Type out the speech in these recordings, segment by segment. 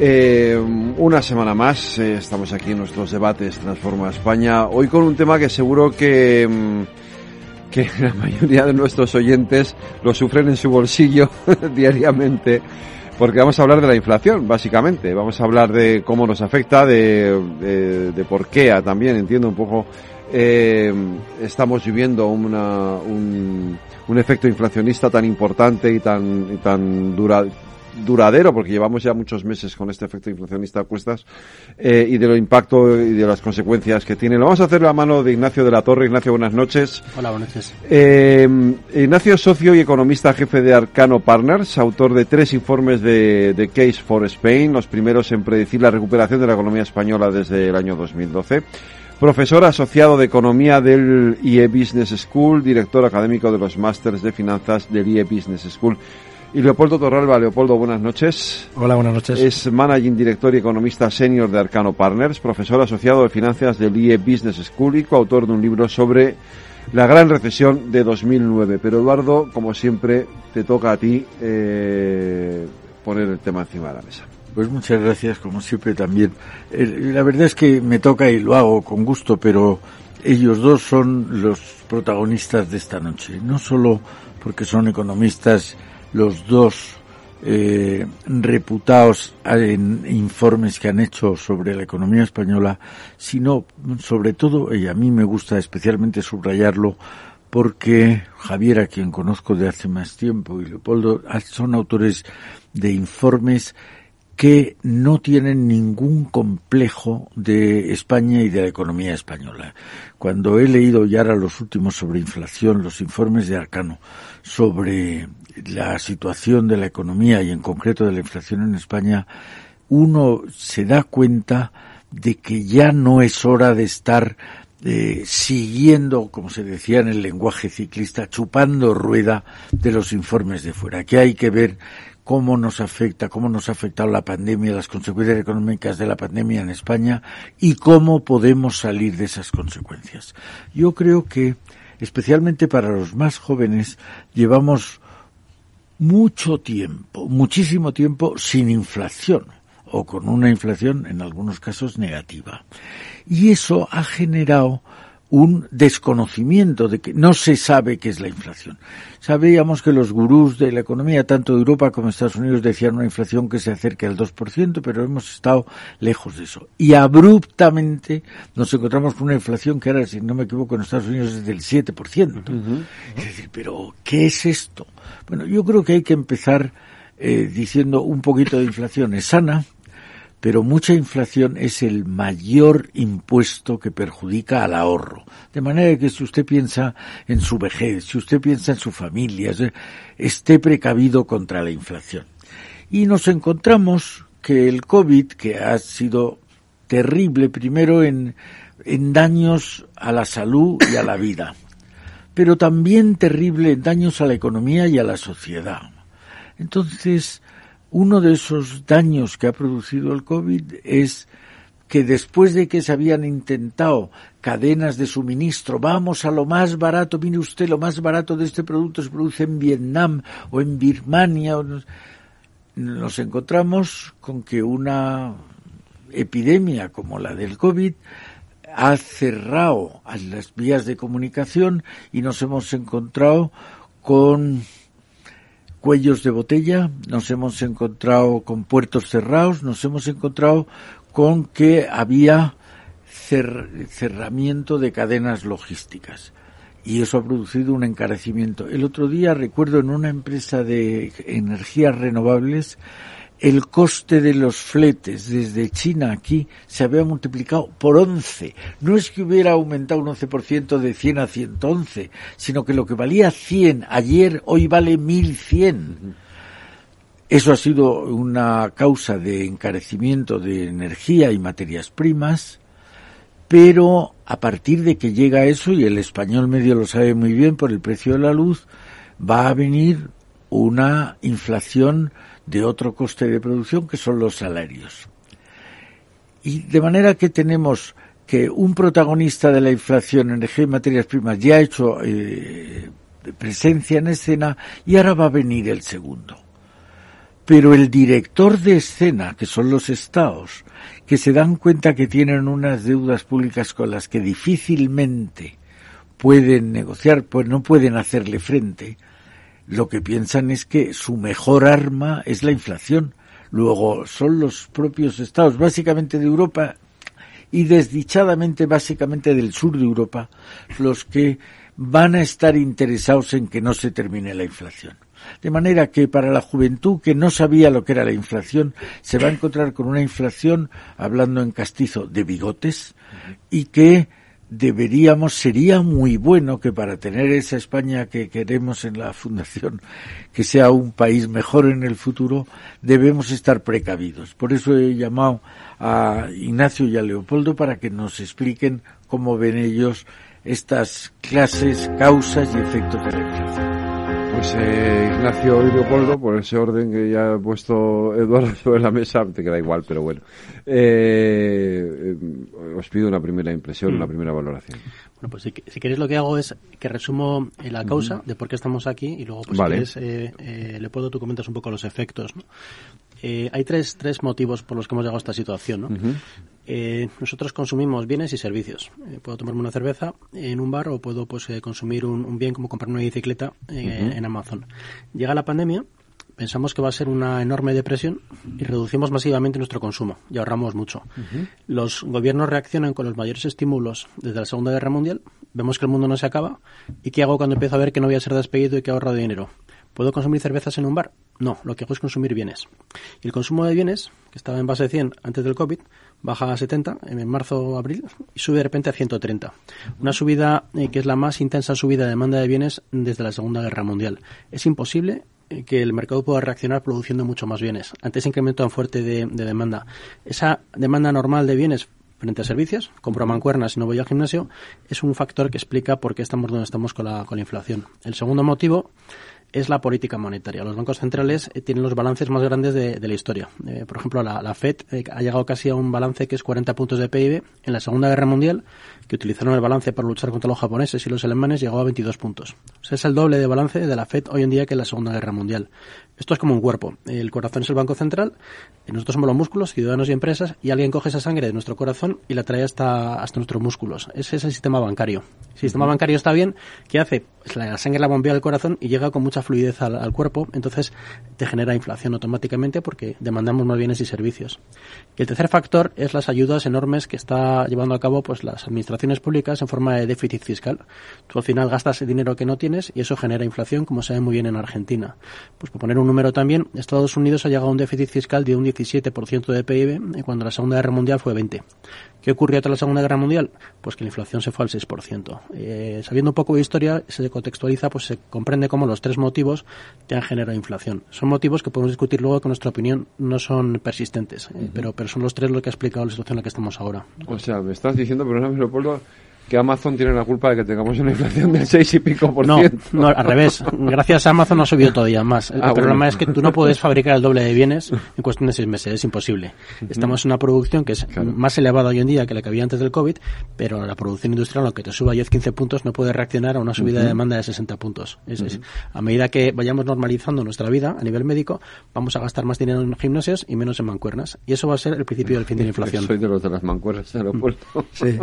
Eh, una semana más, eh, estamos aquí en nuestros debates Transforma España, hoy con un tema que seguro que, mm, que la mayoría de nuestros oyentes lo sufren en su bolsillo diariamente, porque vamos a hablar de la inflación, básicamente, vamos a hablar de cómo nos afecta, de, de, por qué también, entiendo un poco, eh, estamos viviendo una, un, un efecto inflacionista tan importante y tan, y tan dura, duradero, porque llevamos ya muchos meses con este efecto inflacionista a cuestas, eh, y de lo impacto y de las consecuencias que tiene. Lo vamos a hacer a mano de Ignacio de la Torre. Ignacio, buenas noches. Hola, buenas noches. Eh, Ignacio es socio y economista jefe de Arcano Partners, autor de tres informes de, de Case for Spain, los primeros en predecir la recuperación de la economía española desde el año 2012 profesor asociado de Economía del IE Business School, director académico de los másters de finanzas del IE Business School. Y Leopoldo Torralba. Leopoldo, buenas noches. Hola, buenas noches. Es Managing Director y Economista Senior de Arcano Partners, profesor asociado de finanzas del IE Business School y coautor de un libro sobre la gran recesión de 2009. Pero Eduardo, como siempre, te toca a ti eh, poner el tema encima de la mesa. Pues muchas gracias, como siempre también. la verdad es que me toca y lo hago con gusto, pero ellos dos son los protagonistas de esta noche. No solo porque son economistas los dos eh, reputados en informes que han hecho sobre la economía española, sino sobre todo, y a mí me gusta especialmente subrayarlo, porque Javier, a quien conozco de hace más tiempo, y Leopoldo, son autores de informes que no tienen ningún complejo de España y de la economía española. Cuando he leído ya los últimos sobre inflación, los informes de Arcano sobre la situación de la economía y en concreto de la inflación en España, uno se da cuenta de que ya no es hora de estar eh, siguiendo, como se decía en el lenguaje ciclista, chupando rueda de los informes de fuera, que hay que ver cómo nos afecta, cómo nos ha afectado la pandemia, las consecuencias económicas de la pandemia en España y cómo podemos salir de esas consecuencias. Yo creo que, especialmente para los más jóvenes, llevamos mucho tiempo, muchísimo tiempo sin inflación o con una inflación en algunos casos negativa. Y eso ha generado un desconocimiento de que no se sabe qué es la inflación. Sabíamos que los gurús de la economía, tanto de Europa como de Estados Unidos, decían una inflación que se acerque al 2%, pero hemos estado lejos de eso. Y abruptamente nos encontramos con una inflación que ahora, si no me equivoco, en Estados Unidos es del 7%. Es decir, pero ¿qué es esto? Bueno, yo creo que hay que empezar eh, diciendo un poquito de inflación es sana, pero mucha inflación es el mayor impuesto que perjudica al ahorro. De manera que si usted piensa en su vejez, si usted piensa en su familia, esté precavido contra la inflación. Y nos encontramos que el COVID, que ha sido terrible primero en, en daños a la salud y a la vida, pero también terrible en daños a la economía y a la sociedad. Entonces, uno de esos daños que ha producido el COVID es que después de que se habían intentado cadenas de suministro, vamos a lo más barato, mire usted, lo más barato de este producto se produce en Vietnam o en Birmania, nos encontramos con que una epidemia como la del COVID ha cerrado las vías de comunicación y nos hemos encontrado con cuellos de botella, nos hemos encontrado con puertos cerrados, nos hemos encontrado con que había cerramiento de cadenas logísticas. Y eso ha producido un encarecimiento. El otro día recuerdo en una empresa de energías renovables el coste de los fletes desde China aquí se había multiplicado por 11. No es que hubiera aumentado un 11% de 100 a 111, sino que lo que valía 100 ayer hoy vale 1100. Eso ha sido una causa de encarecimiento de energía y materias primas, pero a partir de que llega eso, y el español medio lo sabe muy bien por el precio de la luz, va a venir una inflación de otro coste de producción que son los salarios. Y de manera que tenemos que un protagonista de la inflación, energía y materias primas, ya ha hecho eh, presencia en escena y ahora va a venir el segundo. Pero el director de escena, que son los estados, que se dan cuenta que tienen unas deudas públicas con las que difícilmente pueden negociar, pues no pueden hacerle frente, lo que piensan es que su mejor arma es la inflación. Luego son los propios estados, básicamente de Europa y desdichadamente básicamente del sur de Europa, los que van a estar interesados en que no se termine la inflación. De manera que para la juventud que no sabía lo que era la inflación, se va a encontrar con una inflación, hablando en castizo, de bigotes, y que deberíamos, sería muy bueno que para tener esa España que queremos en la Fundación, que sea un país mejor en el futuro, debemos estar precavidos. Por eso he llamado a Ignacio y a Leopoldo para que nos expliquen cómo ven ellos estas clases, causas y efectos de la inflación. Pues eh, Ignacio y Leopoldo, por ese orden que ya ha puesto Eduardo sobre la mesa, te queda igual, pero bueno. Eh, eh, os pido una primera impresión, una mm. primera valoración. Bueno, pues si, si, queréis lo que hago es que resumo la causa de por qué estamos aquí y luego, pues si quieres, Leopoldo, tú comentas un poco los efectos. ¿no? hay tres, tres motivos por los que hemos llegado a esta situación. ¿no? Eh, nosotros consumimos bienes y servicios. Eh, puedo tomarme una cerveza en un bar o puedo pues eh, consumir un, bien como comprar una bicicleta en Amazon. Llega la pandemia, pensamos que va a ser una enorme depresión y reducimos masivamente nuestro consumo y ahorramos mucho. Los gobiernos reaccionan con los mayores estímulos desde la Segunda Guerra Mundial. Vemos que el mundo no se acaba. ¿Y qué hago cuando empiezo a ver que no voy a ser despedido y que ahorro dinero? ¿Puedo consumir cervezas en un bar? No, lo que hago es consumir bienes. Y el consumo de bienes, que estaba en base de 100 antes del COVID, baja a 70 en marzo o abril y sube de repente a 130. Una subida eh, que es la más intensa subida de demanda de bienes desde la Segunda Guerra Mundial. Es imposible eh, que el mercado pueda reaccionar produciendo mucho más bienes ante ese incremento tan fuerte de, demanda. Esa demanda normal de bienes frente a servicios, compro mancuernas y no voy al gimnasio, es un factor que explica por qué estamos donde estamos con la, con la inflación. El segundo motivo es la política monetaria. Los bancos centrales eh, tienen los balances más grandes de, la historia. Eh, por ejemplo, la, FED eh, ha llegado casi a un balance que es 40 puntos de PIB. En la Segunda Guerra Mundial, que utilizaron el balance para luchar contra los japoneses y los alemanes, llegó a 22 puntos. O sea, es el doble de balance de la FED hoy en día que en la Segunda Guerra Mundial. Esto es como un cuerpo. El corazón es el banco central, nosotros somos los músculos, ciudadanos y empresas, y alguien coge esa sangre de nuestro corazón y la trae hasta, hasta nuestros músculos. Ese es el sistema bancario. Si el sistema bancario está bien, ¿qué hace? Pues la sangre la bombea del corazón y llega con mucha fluidez al, cuerpo, entonces te genera inflación automáticamente porque demandamos más bienes y servicios. Y el tercer factor es las ayudas enormes que está llevando a cabo pues las administraciones públicas en forma de déficit fiscal. Tú al final gastas el dinero que no tienes y eso genera inflación, como se ve muy bien en Argentina. Pues por poner un número también, Estados Unidos ha llegado a un déficit fiscal de un 17% de PIB cuando la Segunda Guerra Mundial fue 20%. ¿Qué ocurrió tras la Segunda Guerra Mundial? Pues que la inflación se fue al 6%. Eh, sabiendo un poco de historia, se contextualiza, pues se comprende cómo los tres motivos te han generado inflación. Son motivos que podemos discutir luego que, en nuestra opinión, no son persistentes, eh, pero, pero son los tres lo que ha explicado la situación en la que estamos ahora. O sea, me estás diciendo, perdóname, Leopoldo, que Amazon tiene la culpa de que tengamos una inflación del 6 y pico por no, No, al revés. Gracias a Amazon ha subido todavía más. El ah, problema es que tú no puedes fabricar el doble de bienes en cuestión de seis meses. Es imposible. Estamos en una producción que es más elevada hoy en día que la que había antes del COVID, pero la producción industrial, aunque te suba 10-15 puntos, no puede reaccionar a una subida de demanda de 60 puntos. Es, a medida que vayamos normalizando nuestra vida a nivel médico, vamos a gastar más dinero en gimnasios y menos en mancuernas. Y eso va a ser el principio del fin de la inflación. Soy de los de las mancuernas, aeropuerto. Sí.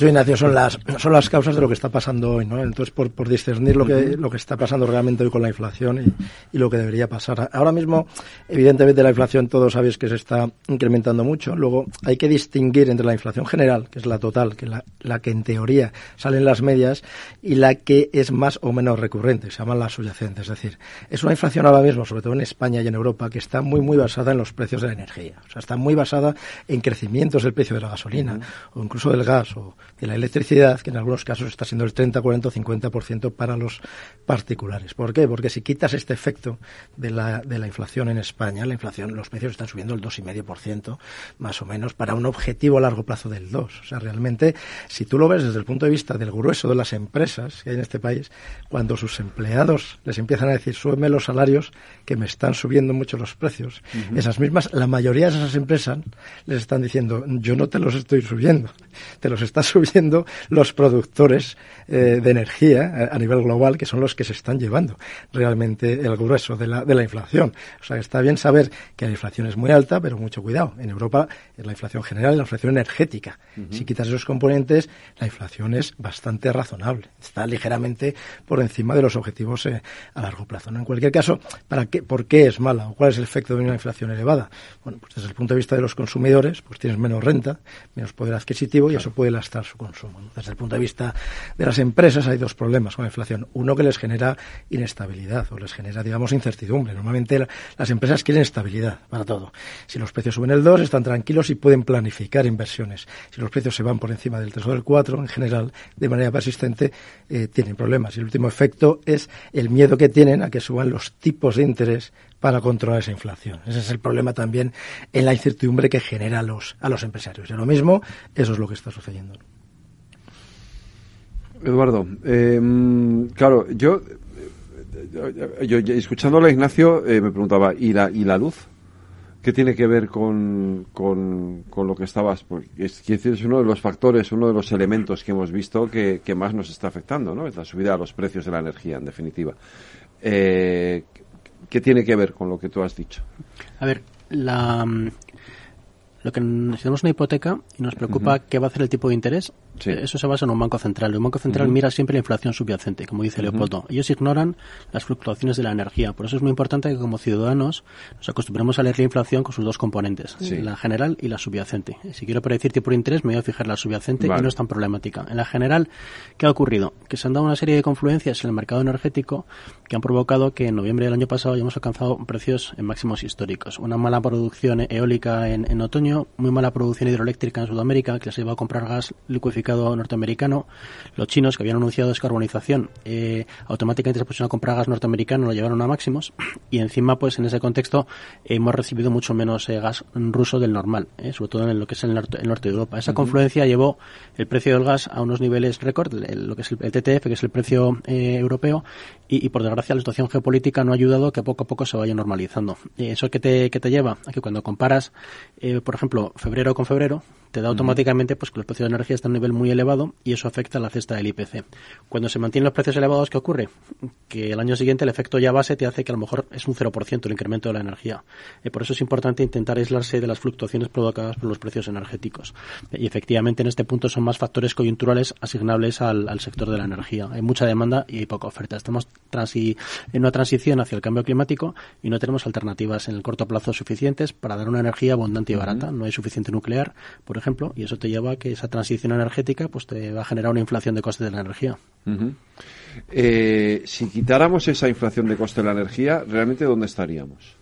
Ignacio, son las son las causas de lo que está pasando hoy, ¿no? Entonces, por, por discernir lo que, lo que está pasando realmente hoy con la inflación y, y, lo que debería pasar. Ahora mismo, evidentemente, la inflación todos sabéis que se está incrementando mucho. Luego, hay que distinguir entre la inflación general, que es la total, que la, la que en teoría salen las medias, y la que es más o menos recurrente, se llaman las subyacentes. Es decir, es una inflación ahora mismo, sobre todo en España y en Europa, que está muy, muy basada en los precios de la energía. O sea, está muy basada en crecimientos del precio de la gasolina, o incluso del gas, o de la electricidad que en algunos casos está siendo el 30, 40 o 50% para los particulares. ¿Por qué? Porque si quitas este efecto de la, de la inflación en España, la inflación, los precios están subiendo el 2,5% más o menos para un objetivo a largo plazo del 2. O sea, realmente, si tú lo ves desde el punto de vista del grueso de las empresas que hay en este país, cuando sus empleados les empiezan a decir, súbeme los salarios, que me están subiendo mucho los precios, esas mismas, la mayoría de esas empresas les están diciendo, yo no te los estoy subiendo, te los están subiendo los productores eh, de energía a, nivel global, que son los que se están llevando realmente el grueso de la, de la inflación. O sea, está bien saber que la inflación es muy alta, pero mucho cuidado. En Europa es la inflación general, la inflación energética. Si quitas esos componentes, la inflación es bastante razonable. Está ligeramente por encima de los objetivos eh, a largo plazo. En cualquier caso, ¿para qué, ¿por qué es mala o cuál es el efecto de una inflación elevada? Bueno, pues desde el punto de vista de los consumidores, pues tienes menos renta, menos poder adquisitivo y eso puede lastrar su consumo. Desde el punto de vista de las empresas hay dos problemas con la inflación. Uno que les genera inestabilidad o les genera, digamos, incertidumbre. Normalmente las empresas quieren estabilidad para todo. Si los precios suben el 2, están tranquilos y pueden planificar inversiones. Si los precios se van por encima del 3 o del 4, en general, de manera persistente, eh, tienen problemas. Y el último efecto es el miedo que tienen a que suban los tipos de interés para controlar esa inflación. Ese es el problema también en la incertidumbre que genera a los, a los empresarios. Y lo mismo, eso es lo que está sucediendo. Eduardo, em, claro, yo, yo, escuchándole a Ignacio eh, me preguntaba, ¿y la, ¿y la luz? ¿Qué tiene que ver con, con, lo que estabas? Porque es, es uno de los factores, uno de los elementos que hemos visto que, más nos está afectando, ¿no? Es la subida a los precios de la energía, en definitiva. Eh, ¿Qué tiene que ver con lo que tú has dicho? A ver, la, lo que necesitamos una hipoteca y nos preocupa qué va a hacer el tipo de interés, eso se basa en un banco central. Un banco central mira siempre la inflación subyacente, como dice Leopoldo. Ellos ignoran las fluctuaciones de la energía. Por eso es muy importante que como ciudadanos nos acostumbremos a leer la inflación con sus dos componentes, la general y la subyacente. Si quiero predecir tipo de interés, me voy a fijar la subyacente y no es tan problemática. En la general, ¿qué ha ocurrido? Que se han dado una serie de confluencias en el mercado energético que han provocado que en noviembre del año pasado hayamos alcanzado precios en máximos históricos. Una mala producción eólica en, en otoño, muy mala producción hidroeléctrica en Sudamérica, que les iba a comprar gas licuificado norteamericano, los chinos que habían anunciado descarbonización eh, automáticamente se pusieron a comprar gas norteamericano, lo llevaron a máximos y encima pues en ese contexto hemos recibido mucho menos eh, gas ruso del normal, eh, sobre todo en lo que es el norte, de Europa. Esa confluencia llevó el precio del gas a unos niveles récord, lo que es el, TTF, que es el precio europeo, y, por desgracia la situación geopolítica no ha ayudado a que poco a poco se vaya normalizando. ¿Eso que te, que te lleva? A que cuando comparas, por ejemplo, febrero con febrero, te da automáticamente pues que los precios de energía están a un nivel muy elevado y eso afecta a la cesta del IPC. Cuando se mantienen los precios elevados, ¿qué ocurre? Que el año siguiente el efecto ya base te hace que a lo mejor es un 0% el incremento de la energía. y por eso es importante intentar aislarse de las fluctuaciones provocadas por los precios energéticos. Y efectivamente en este punto son más factores coyunturales asignables al, sector de la energía. Hay mucha demanda y hay poca oferta. Estamos transi en una transición hacia el cambio climático y no tenemos alternativas en el corto plazo suficientes para dar una energía abundante y barata. No hay suficiente nuclear, por ejemplo ejemplo, y eso te lleva a que esa transición energética pues te va a generar una inflación de costes de la energía. Eh, si quitáramos esa inflación de coste de la energía, ¿realmente dónde estaríamos?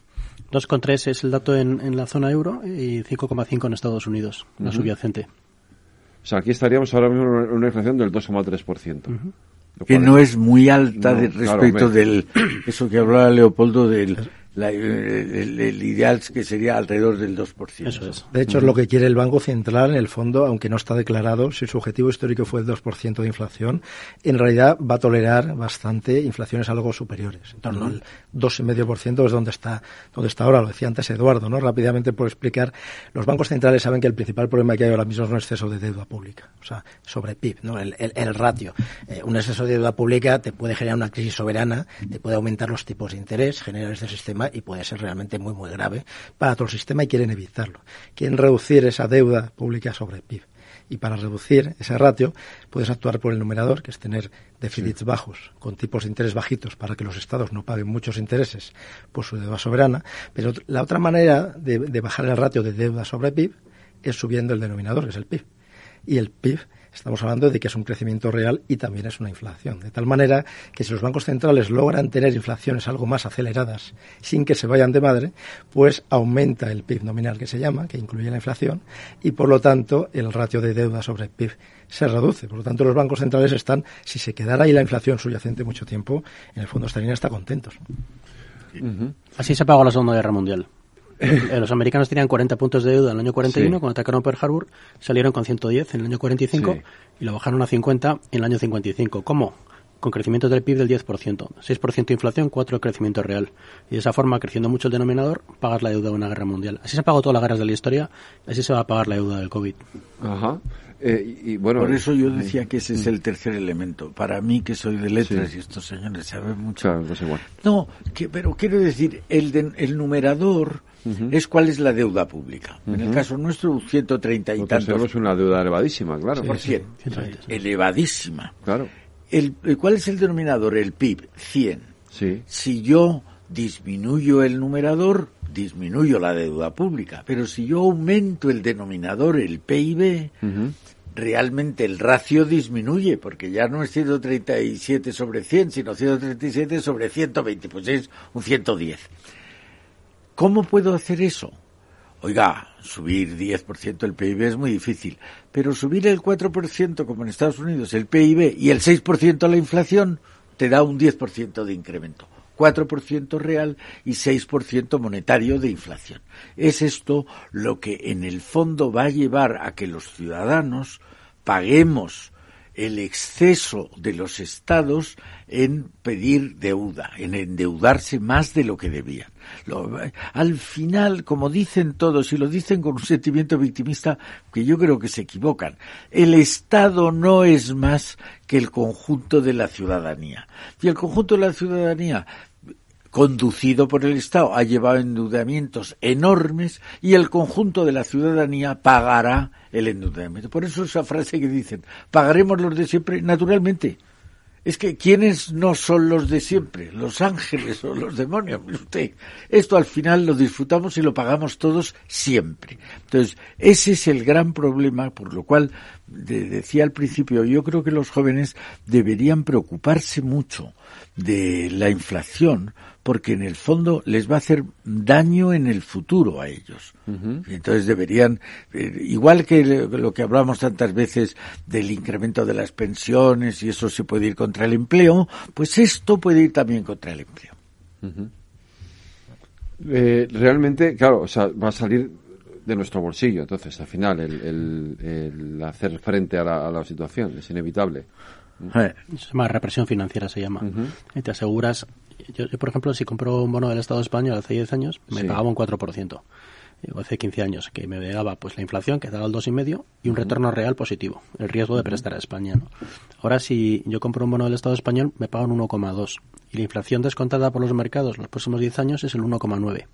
2,3 es el dato en, la zona euro y 5,5 en Estados Unidos, la subyacente. O sea, aquí estaríamos ahora mismo en una inflación del 2,3%. Que no es muy alta respecto del eso que hablaba Leopoldo del el, ideal que sería alrededor del 2%. Eso es. De hecho, es lo que quiere el Banco Central, en el fondo, aunque no está declarado, si su objetivo histórico fue el 2% de inflación, en realidad va a tolerar bastante inflaciones algo superiores. En torno al 2,5% es donde está, donde está ahora, lo decía antes Eduardo, ¿no? Rápidamente por explicar, los bancos centrales saben que el principal problema que hay ahora mismo es un exceso de deuda pública, o sea, sobre PIB, ¿no? El, el, ratio. Eh, un exceso de deuda pública te puede generar una crisis soberana, te puede aumentar los tipos de interés, generar este sistema y puede ser realmente muy, muy grave para todo el sistema y quieren evitarlo. Quieren reducir esa deuda pública sobre el PIB. Y para reducir ese ratio puedes actuar por el numerador, que es tener déficits bajos, con tipos de interés bajitos, para que los estados no paguen muchos intereses por su deuda soberana. Pero la otra manera de, de bajar el ratio de deuda sobre PIB es subiendo el denominador, que es el PIB. Y el PIB estamos hablando de que es un crecimiento real y también es una inflación. De tal manera que si los bancos centrales logran tener inflaciones algo más aceleradas sin que se vayan de madre, pues aumenta el PIB nominal que se llama, que incluye la inflación, y por lo tanto el ratio de deuda sobre PIB se reduce. Por lo tanto, los bancos centrales están, si se quedara ahí la inflación subyacente mucho tiempo, en el fondo estarían hasta contentos. Así se pagó la Segunda Guerra Mundial. Eh, los americanos tenían 40 puntos de deuda en el año 41 cuando atacaron Pearl Harbor, salieron con 110 en el año 45 y lo bajaron a 50 en el año 55. ¿Cómo? Con crecimiento del PIB del 10%, 6% de inflación, 4% de crecimiento real. Y de esa forma, creciendo mucho el denominador, pagas la deuda de una guerra mundial. Así se pagó todas las guerras de la historia, así se va a pagar la deuda del COVID. Ajá. Eh, y, bueno, Por eso yo decía que ese es el tercer elemento. Para mí, que soy de letras y estos señores saben mucho. No, que, pero quiero decir, el, el numerador es cuál es la deuda pública. En el caso nuestro, 130 y tantos. Tenemos una deuda elevadísima, claro. por cien. Elevadísima. Claro. El, ¿Cuál es el denominador? El PIB, 100. Sí. Si yo disminuyo el numerador, disminuyo la deuda pública. Pero si yo aumento el denominador, el PIB, realmente el ratio disminuye, porque ya no es 137 sobre 100, sino 137 sobre 120, pues es un 110. ¿Cómo puedo hacer eso? Oiga, subir 10% el PIB es muy difícil, pero subir el 4% como en Estados Unidos el PIB y el 6% la inflación te da un 10% de incremento. 4% real y 6% monetario de inflación. Es esto lo que en el fondo va a llevar a que los ciudadanos paguemos el exceso de los estados en pedir deuda, en endeudarse más de lo que debían. al final, como dicen todos, y lo dicen con un sentimiento victimista que yo creo que se equivocan, el Estado no es más que el conjunto de la ciudadanía. Y el conjunto de la ciudadanía conducido por el Estado, ha llevado endeudamientos enormes y el conjunto de la ciudadanía pagará el endeudamiento. Por eso esa frase que dicen, pagaremos los de siempre, naturalmente. Es que ¿quiénes no son los de siempre? Los ángeles o los demonios. Usted, esto al final lo disfrutamos y lo pagamos todos siempre. Entonces, ese es el gran problema, por lo cual decía al principio, yo creo que los jóvenes deberían preocuparse mucho de la inflación, porque en el fondo les va a hacer daño en el futuro a ellos. Entonces deberían, eh, igual que lo que hablamos tantas veces del incremento de las pensiones y eso se puede ir contra el empleo, pues esto puede ir también contra el empleo. Eh, realmente, claro, o sea, va a salir de nuestro bolsillo, entonces, al final, el, hacer frente a la, a la situación es inevitable. Se llama represión financiera, se llama. Y te aseguras. Yo, por ejemplo, si compro un bono del Estado español hace 10 años, me pagaba un 4%. O hace 15 años, que me daba pues la inflación, que daba el 2,5% y un retorno real positivo. El riesgo de prestar a España. Ahora, si yo compro un bono del Estado español, me pagan un 1,2%. Y la inflación descontada por los mercados los próximos 10 años es el 1,9%.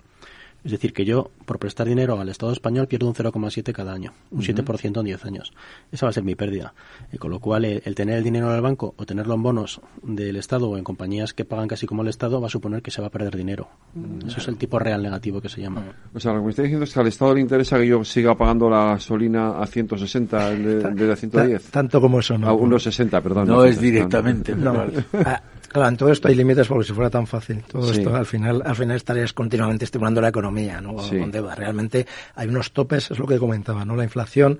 Es decir, que yo, por prestar dinero al Estado español, pierdo un 0,7 cada año, un 7% en 10 años. Esa va a ser mi pérdida. Y con lo cual, el, tener el dinero en el banco o tenerlo en bonos del Estado o en compañías que pagan casi como el Estado va a suponer que se va a perder dinero. Eso es el tipo real negativo que se llama. O sea, lo que me está diciendo es que al Estado le interesa que yo siga pagando la gasolina a 160 de, de, 110. Tanto como eso, ¿no? A 1,60, perdón. No, es directamente. Claro, en todo esto hay límites porque si fuera tan fácil, todo esto al final, al final estarías continuamente estimulando la economía, ¿no? Con deuda. Realmente hay unos topes, es lo que comentaba, ¿no? La inflación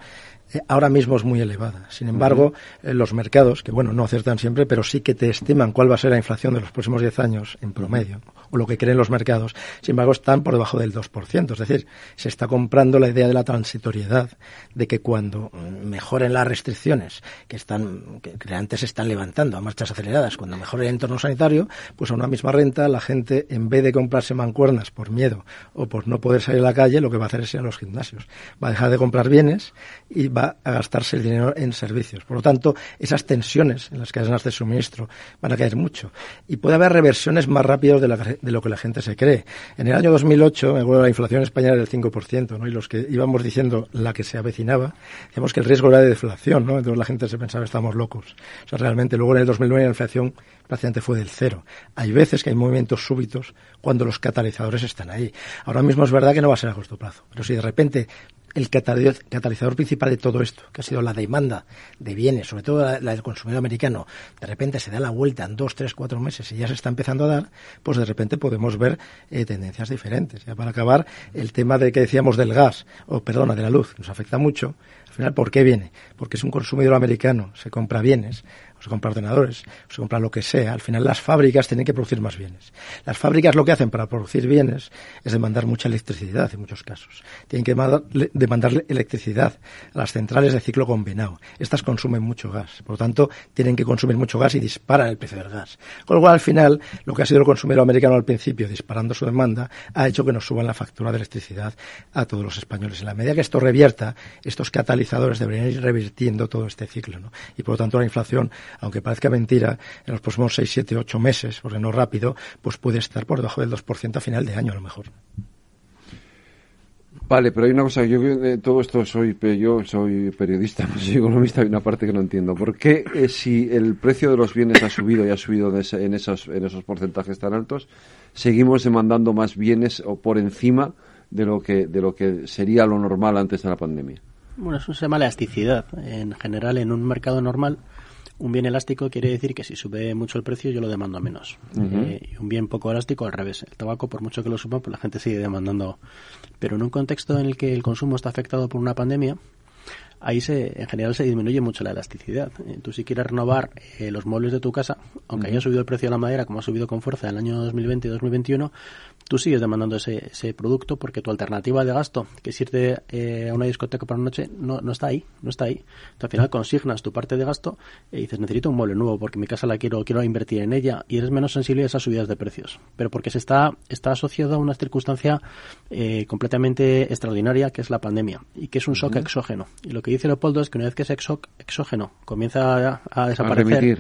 eh, ahora mismo es muy elevada. Sin embargo, eh, los mercados, que bueno, no acertan siempre, pero sí que te estiman cuál va a ser la inflación de los próximos 10 años en promedio, o lo que creen los mercados, sin embargo, están por debajo del 2%. Es decir, se está comprando la idea de la transitoriedad, de que cuando mejoren las restricciones que están, que antes se están levantando a marchas aceleradas, cuando mejore el entorno sanitario, pues a una misma renta la gente, en vez de comprarse mancuernas por miedo o por no poder salir a la calle, lo que va a hacer es ir a los gimnasios. Va a dejar de comprar bienes y va a gastarse el dinero en servicios. Por lo tanto, esas tensiones en las cadenas de suministro van a caer mucho. Y puede haber reversiones más rápidas de, lo que la gente se cree. En el año 2008, la inflación española era del 5%, ¿no? y los que íbamos diciendo la que se avecinaba, decíamos que el riesgo era de deflación, ¿no? entonces la gente se pensaba que estábamos locos. O sea, realmente luego en el 2009 la inflación prácticamente fue del cero. Hay veces que hay movimientos súbitos cuando los catalizadores están ahí. Ahora mismo es verdad que no va a ser a corto plazo, pero si de repente el catalizador principal de todo esto, que ha sido la demanda de bienes, sobre todo la, del consumidor americano, de repente se da la vuelta en dos, tres, cuatro meses y ya se está empezando a dar, pues de repente podemos ver eh, tendencias diferentes. Ya para acabar, el tema de que decíamos del gas, o perdona, de la luz, nos afecta mucho. Al final, ¿por qué viene? Porque es un consumidor americano, se compra bienes, o se compra ordenadores, o se compra lo que sea. Al final las fábricas tienen que producir más bienes. Las fábricas lo que hacen para producir bienes es demandar mucha electricidad en muchos casos. Tienen que demandar electricidad a las centrales de ciclo combinado. Estas consumen mucho gas. Por lo tanto, tienen que consumir mucho gas y disparan el precio del gas. Con lo cual, al final, lo que ha sido el consumidor americano al principio, disparando su demanda, ha hecho que nos suban la factura de electricidad a todos los españoles. En la medida que esto revierta, estos catalizadores deberían ir revirtiendo todo este ciclo. ¿no? Y por lo tanto, la inflación aunque parezca mentira, en los próximos 6, 7, 8 meses, porque no rápido, pues puede estar por debajo del 2% a final de año a lo mejor. Vale, pero hay una cosa, yo de todo esto soy, yo soy periodista, no soy economista, hay una parte que no entiendo. ¿Por qué eh, si el precio de los bienes ha subido y ha subido en, esos, en esos porcentajes tan altos, seguimos demandando más bienes o por encima de lo que, de lo que sería lo normal antes de la pandemia? Bueno, eso se llama elasticidad. En general, en un mercado normal, un bien elástico quiere decir que si sube mucho el precio yo lo demando menos. Eh, y un bien poco elástico al revés. El tabaco, por mucho que lo suba, pues la gente sigue demandando. Pero en un contexto en el que el consumo está afectado por una pandemia, ahí se, en general se disminuye mucho la elasticidad. Eh, tú si quieres renovar eh, los muebles de tu casa, aunque haya subido el precio de la madera, como ha subido con fuerza en el año 2020 y 2021, tú sigues demandando ese, ese producto porque tu alternativa de gasto, que es irte eh, a una discoteca por una noche, no, no está ahí, no está ahí. al final consignas tu parte de gasto y dices, necesito un mueble nuevo porque mi casa la quiero, quiero invertir en ella y eres menos sensible a esas subidas de precios. Pero porque se está, está asociado a una circunstancia eh, completamente extraordinaria que es la pandemia y que es un shock exógeno. Y lo que dice Leopoldo es que una vez que shock exógeno comienza a, desaparecer,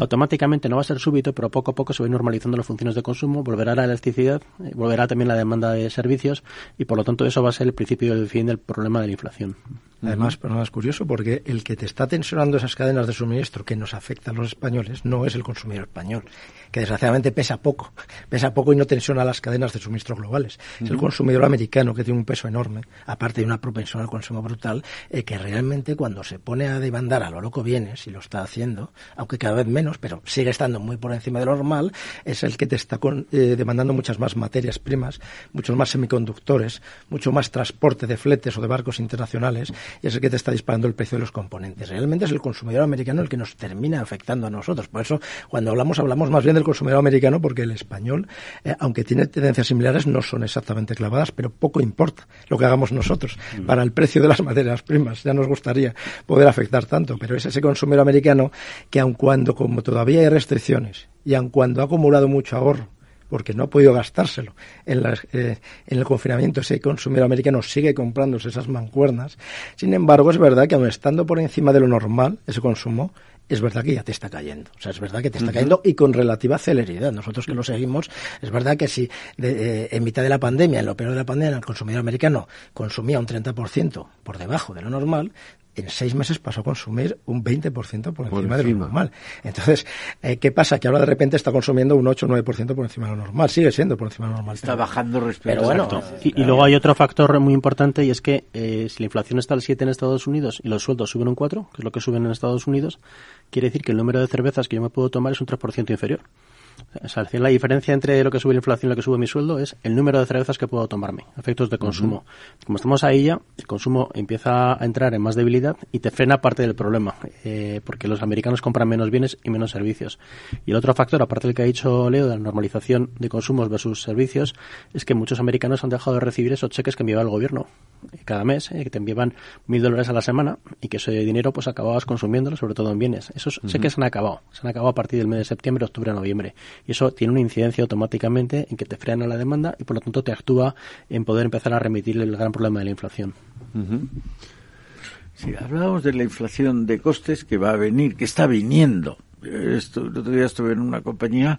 automáticamente no va a ser súbito, pero poco a poco se va normalizando las funciones de consumo, volverá la elasticidad eh, volverá también la demanda de servicios y por lo tanto eso va a ser el principio del fin del problema de la inflación. Además, pero nada es curioso porque el que te está tensionando esas cadenas de suministro que nos afectan a los españoles no es el consumidor español, que desgraciadamente pesa poco, pesa poco y no tensiona las cadenas de suministro globales. Es el consumidor americano que tiene un peso enorme, aparte de una propensión al consumo brutal, eh, que realmente cuando se pone a demandar a lo loco bienes, y lo está haciendo, aunque cada vez menos, pero sigue estando muy por encima de lo normal, es el que te está eh, demandando muchas más materias primas, muchos más semiconductores, mucho más transporte de fletes o de barcos internacionales y es el que te está disparando el precio de los componentes. Realmente es el consumidor americano el que nos termina afectando a nosotros. Por eso, cuando hablamos, hablamos más bien del consumidor americano, porque el español, eh, aunque tiene tendencias similares, no son exactamente clavadas, pero poco importa lo que hagamos nosotros mm. para el precio de las materias primas. Ya nos gustaría poder afectar tanto, pero es ese consumidor americano que, aun cuando, como todavía hay restricciones, y aun cuando ha acumulado mucho ahorro, porque no ha podido gastárselo. En, eh, en el confinamiento ese consumidor americano sigue comprándose esas mancuernas. Sin embargo, es verdad que aun estando por encima de lo normal, ese consumo, es verdad que ya te está cayendo. O sea, es verdad que te está cayendo y con relativa celeridad. Nosotros que lo seguimos, es verdad que si eh, en mitad de la pandemia, en lo peor de la pandemia, el consumidor americano consumía un 30% por debajo de lo normal, en seis meses pasó a consumir un 20% por encima de lo normal. Entonces, eh, ¿qué pasa? Que ahora de repente está consumiendo un 8 o 9% por encima de lo normal. Sigue siendo por encima de lo normal. Está bajando respecto Pero bueno, y, luego hay otro factor muy importante y es que eh, si la inflación está al 7 en Estados Unidos y los sueldos suben un 4, que es lo que suben en Estados Unidos, quiere decir que el número de cervezas que yo me puedo tomar es un 3% inferior. O sea, la diferencia entre lo que sube la inflación y lo que sube mi sueldo es el número de cervezas que puedo tomarme, efectos de consumo. Como estamos ahí ya, el consumo empieza a entrar en más debilidad y te frena parte del problema, eh, porque los americanos compran menos bienes y menos servicios. Y el otro factor, aparte del que ha dicho Leo, de la normalización de consumos versus servicios, es que muchos americanos han dejado de recibir esos cheques que enviaba el gobierno cada mes, eh, que te enviaban mil dólares a la semana y que ese dinero pues acababas consumiéndolo, sobre todo en bienes. Esos cheques se han acabado, se han acabado a partir del mes de septiembre, octubre, noviembre y eso tiene una incidencia automáticamente en que te frena la demanda y por lo tanto te actúa en poder empezar a remitir el gran problema de la inflación. Si hablábamos de la inflación de costes que va a venir, que está viniendo. Esto, el otro día estuve en una compañía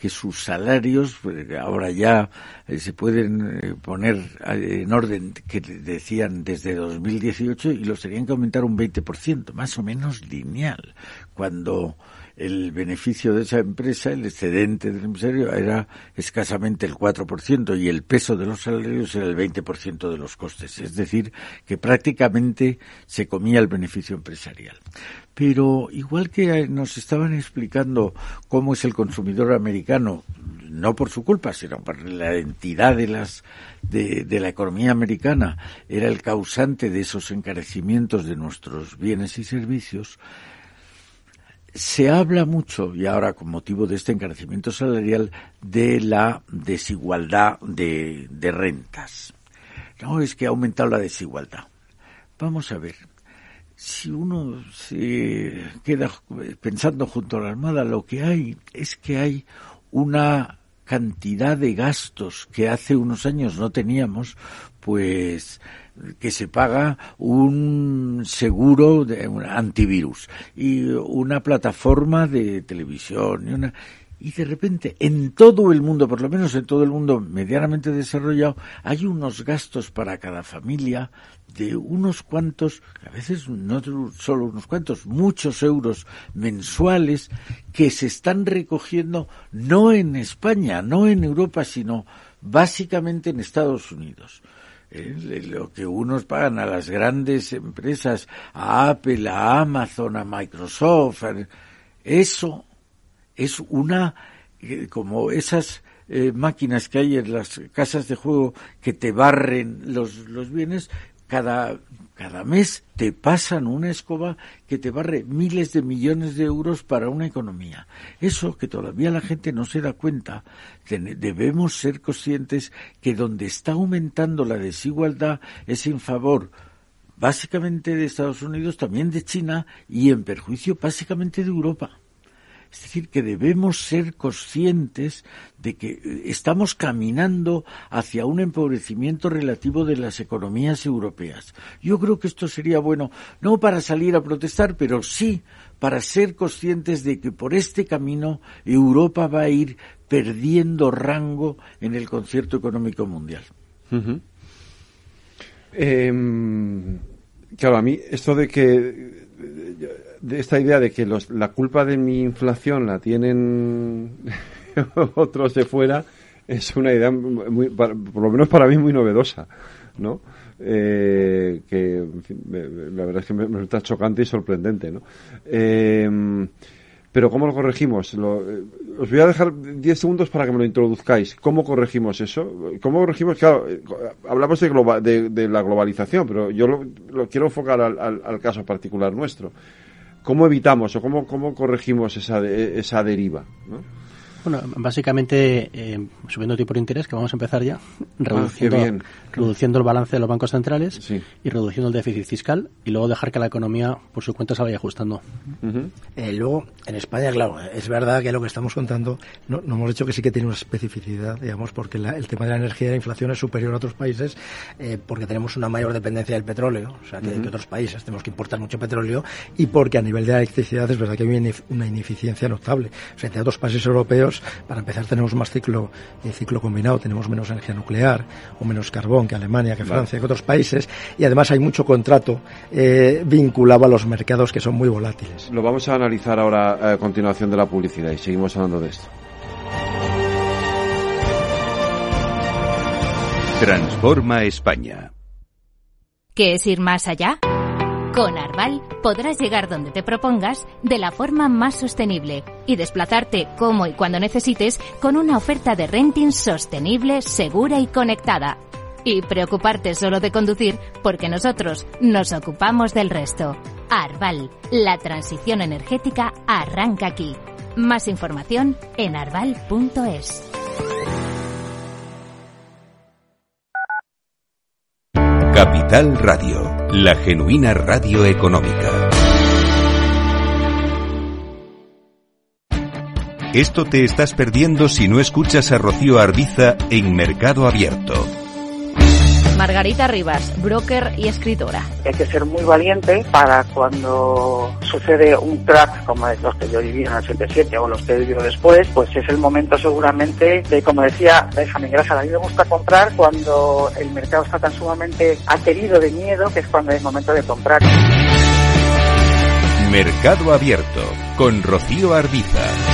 que sus salarios pues, ahora ya eh, se pueden eh, poner eh, en orden que decían desde 2018 y los tenían que aumentar un 20%, más o menos lineal, cuando el beneficio de esa empresa, el excedente del empresario era escasamente el 4% y el peso de los salarios era el 20% de los costes. Es decir, que prácticamente se comía el beneficio empresarial. Pero igual que nos estaban explicando cómo es el consumidor americano, no por su culpa, sino por la entidad de las de, de, la economía americana era el causante de esos encarecimientos de nuestros bienes y servicios, se habla mucho, y ahora con motivo de este encarecimiento salarial, de la desigualdad de, rentas. No, es que ha aumentado la desigualdad. Vamos a ver, si uno se queda pensando junto a la Armada, lo que hay es que hay una cantidad de gastos que hace unos años no teníamos, pues que se paga un seguro de un antivirus y una plataforma de televisión y una y de repente en todo el mundo, por lo menos en todo el mundo medianamente desarrollado, hay unos gastos para cada familia de unos cuantos, a veces no solo unos cuantos, muchos euros mensuales que se están recogiendo no en España, no en Europa, sino básicamente en Estados Unidos. Eh, lo que unos pagan a las grandes empresas, a Apple, a Amazon, a Microsoft, eso es una, eh, como esas eh, máquinas que hay en las casas de juego que te barren los, los bienes, cada, cada mes te pasan una escoba que te barre miles de millones de euros para una economía. Eso que todavía la gente no se da cuenta, debemos ser conscientes que donde está aumentando la desigualdad es en favor básicamente de Estados Unidos, también de China y en perjuicio básicamente de Europa. Es decir, que debemos ser conscientes de que eh, estamos caminando hacia un empobrecimiento relativo de las economías europeas. Yo creo que esto sería bueno, no para salir a protestar, pero sí para ser conscientes de que por este camino Europa va a ir perdiendo rango en el concierto económico mundial. Em, claro, a mí esto de que esta idea de que los, la culpa de mi inflación la tienen otros de fuera es una idea por lo menos para mí muy novedosa, ¿no? Eh, que la verdad es que me, resulta chocante y sorprendente, ¿no? Eh, pero ¿cómo lo corregimos? Lo, eh, os voy a dejar 10 segundos para que me lo introduzcáis. ¿Cómo corregimos eso? ¿Cómo corregimos? Claro, hablamos de, de, la globalización, pero yo lo, quiero enfocar al, al, caso particular nuestro. ¿Cómo evitamos o cómo, cómo corregimos esa, esa deriva? ¿no? Bueno, básicamente eh, subiendo tipo de interés, que vamos a empezar ya, ah, reduciendo, el balance de los bancos centrales y reduciendo el déficit fiscal y luego dejar que la economía por su cuenta se vaya ajustando. Eh, luego, en España, claro, es verdad que lo que estamos contando, no, no hemos dicho que sí que tiene una especificidad, digamos, porque el tema de la energía y la inflación es superior a otros países eh, porque tenemos una mayor dependencia del petróleo, o sea, que, otros países tenemos que importar mucho petróleo y porque a nivel de la electricidad es verdad que hay una ineficiencia notable. O sea, entre otros países europeos para empezar, tenemos más ciclo, eh, ciclo combinado, tenemos menos energía nuclear o menos carbón que Alemania, que Francia, que otros países, y además hay mucho contrato eh, vinculado a los mercados que son muy volátiles. Lo vamos a analizar ahora a continuación de la publicidad y seguimos hablando de esto. Transforma España. ¿Qué es ir más allá? Con Arval podrás llegar donde te propongas de la forma más sostenible y desplazarte como y cuando necesites con una oferta de renting sostenible, segura y conectada. Y preocuparte solo de conducir porque nosotros nos ocupamos del resto. Arval, la transición energética arranca aquí. Más información en arval.es. Capital Radio, la genuina radio económica. Esto te estás perdiendo si no escuchas a Rocío Arbiza en Mercado Abierto. Margarita Rivas, broker y escritora. Hay que ser muy valiente para cuando sucede un crack como los que yo viví en el 87 o los que he vivido después, pues es el momento seguramente de, como decía Benjamin Grasa, a mí me gusta comprar cuando el mercado está tan sumamente aterido de miedo que es cuando es momento de comprar. Mercado Abierto con Rocío Arbiza.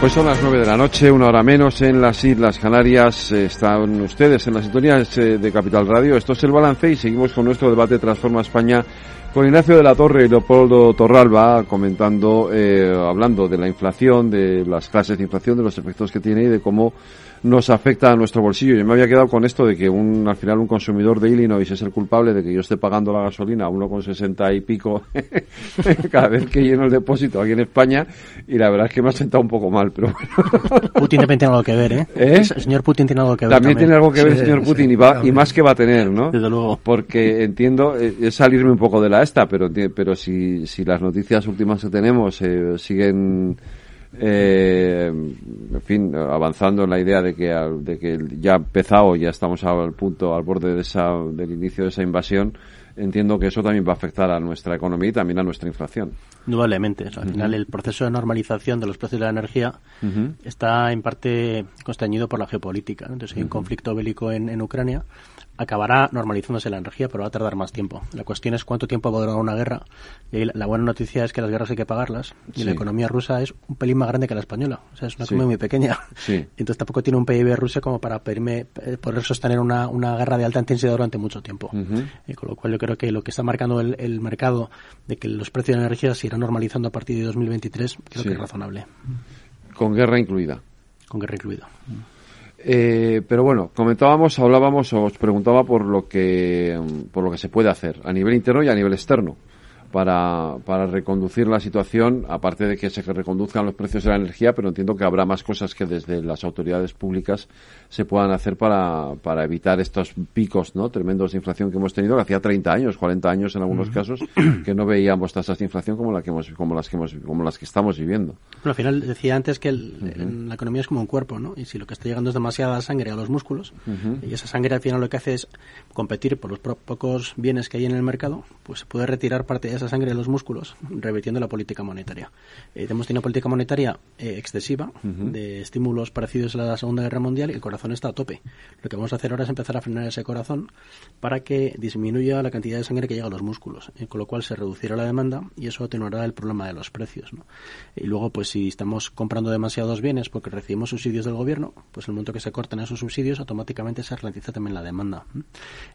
Pues son las nueve de la noche, una hora menos en las Islas Canarias. Están ustedes en las sintonías eh, de Capital Radio. Esto es el balance y seguimos con nuestro debate Transforma España con Ignacio de la Torre y Leopoldo Torralba comentando, eh, hablando de la inflación, de las clases de inflación, de los efectos que tiene y de cómo nos afecta a nuestro bolsillo. Yo me había quedado con esto de que un, al final un consumidor de Illinois es el culpable de que yo esté pagando la gasolina a 1,60 y pico cada vez que lleno el depósito aquí en España y la verdad es que me ha sentado un poco mal, pero Putin también tiene algo que ver, ¿eh? ¿Eh? El señor Putin tiene algo que ver. También, tiene algo que ver el señor Putin y, va, y más que va a tener, ¿no? Desde luego. Porque entiendo, eh, es salirme un poco de la esta, pero, pero si, si las noticias últimas que tenemos eh, siguen eh, en fin, avanzando en la idea de que, de que ya ha empezado, ya estamos al punto, al borde de esa, del inicio de esa invasión, entiendo que eso también va a afectar a nuestra economía y también a nuestra inflación. Indudablemente. al final, el proceso de normalización de los precios de la energía está en parte constreñido por la geopolítica. Entonces, hay un conflicto bélico en, en Ucrania acabará normalizándose la energía, pero va a tardar más tiempo. La cuestión es cuánto tiempo va a durar una guerra. Y la buena noticia es que las guerras hay que pagarlas y la economía rusa es un pelín más grande que la española. O sea, es una economía muy pequeña. Entonces tampoco tiene un PIB ruso como para pedirme, eh, poder sostener una, una guerra de alta intensidad durante mucho tiempo. y con lo cual yo creo que lo que está marcando el, mercado de que los precios de la energía se irán normalizando a partir de 2023 creo que es razonable. Con guerra incluida. Con guerra incluida. Eh, pero bueno, comentábamos, hablábamos, os preguntaba por lo que por lo que se puede hacer a nivel interno y a nivel externo para, para reconducir la situación, aparte de que se reconduzcan los precios de la energía, pero entiendo que habrá más cosas que desde las autoridades públicas se puedan hacer para, para evitar estos picos ¿no? tremendos de inflación que hemos tenido, que hacía 30 años, 40 años en algunos casos, que no veíamos tasas de inflación como, la que hemos, como, las, que hemos, como las que estamos viviendo. Pero al final decía antes que la economía es como un cuerpo, ¿no? y si lo que está llegando es demasiada sangre a los músculos, y esa sangre al final lo que hace es competir por los pocos bienes que hay en el mercado, pues se puede retirar parte de esa sangre de los músculos, revirtiendo la política monetaria. Eh, hemos tenido una política monetaria eh, excesiva, de estímulos parecidos a la Segunda Guerra Mundial, y el corazón está a tope. Lo que vamos a hacer ahora es empezar a frenar ese corazón para que disminuya la cantidad de sangre que llega a los músculos, eh, con lo cual se reducirá la demanda y eso atenuará el problema de los precios. Y luego, pues si estamos comprando demasiados bienes porque recibimos subsidios del gobierno, pues el momento que se corten esos subsidios, automáticamente se ralentiza también la demanda.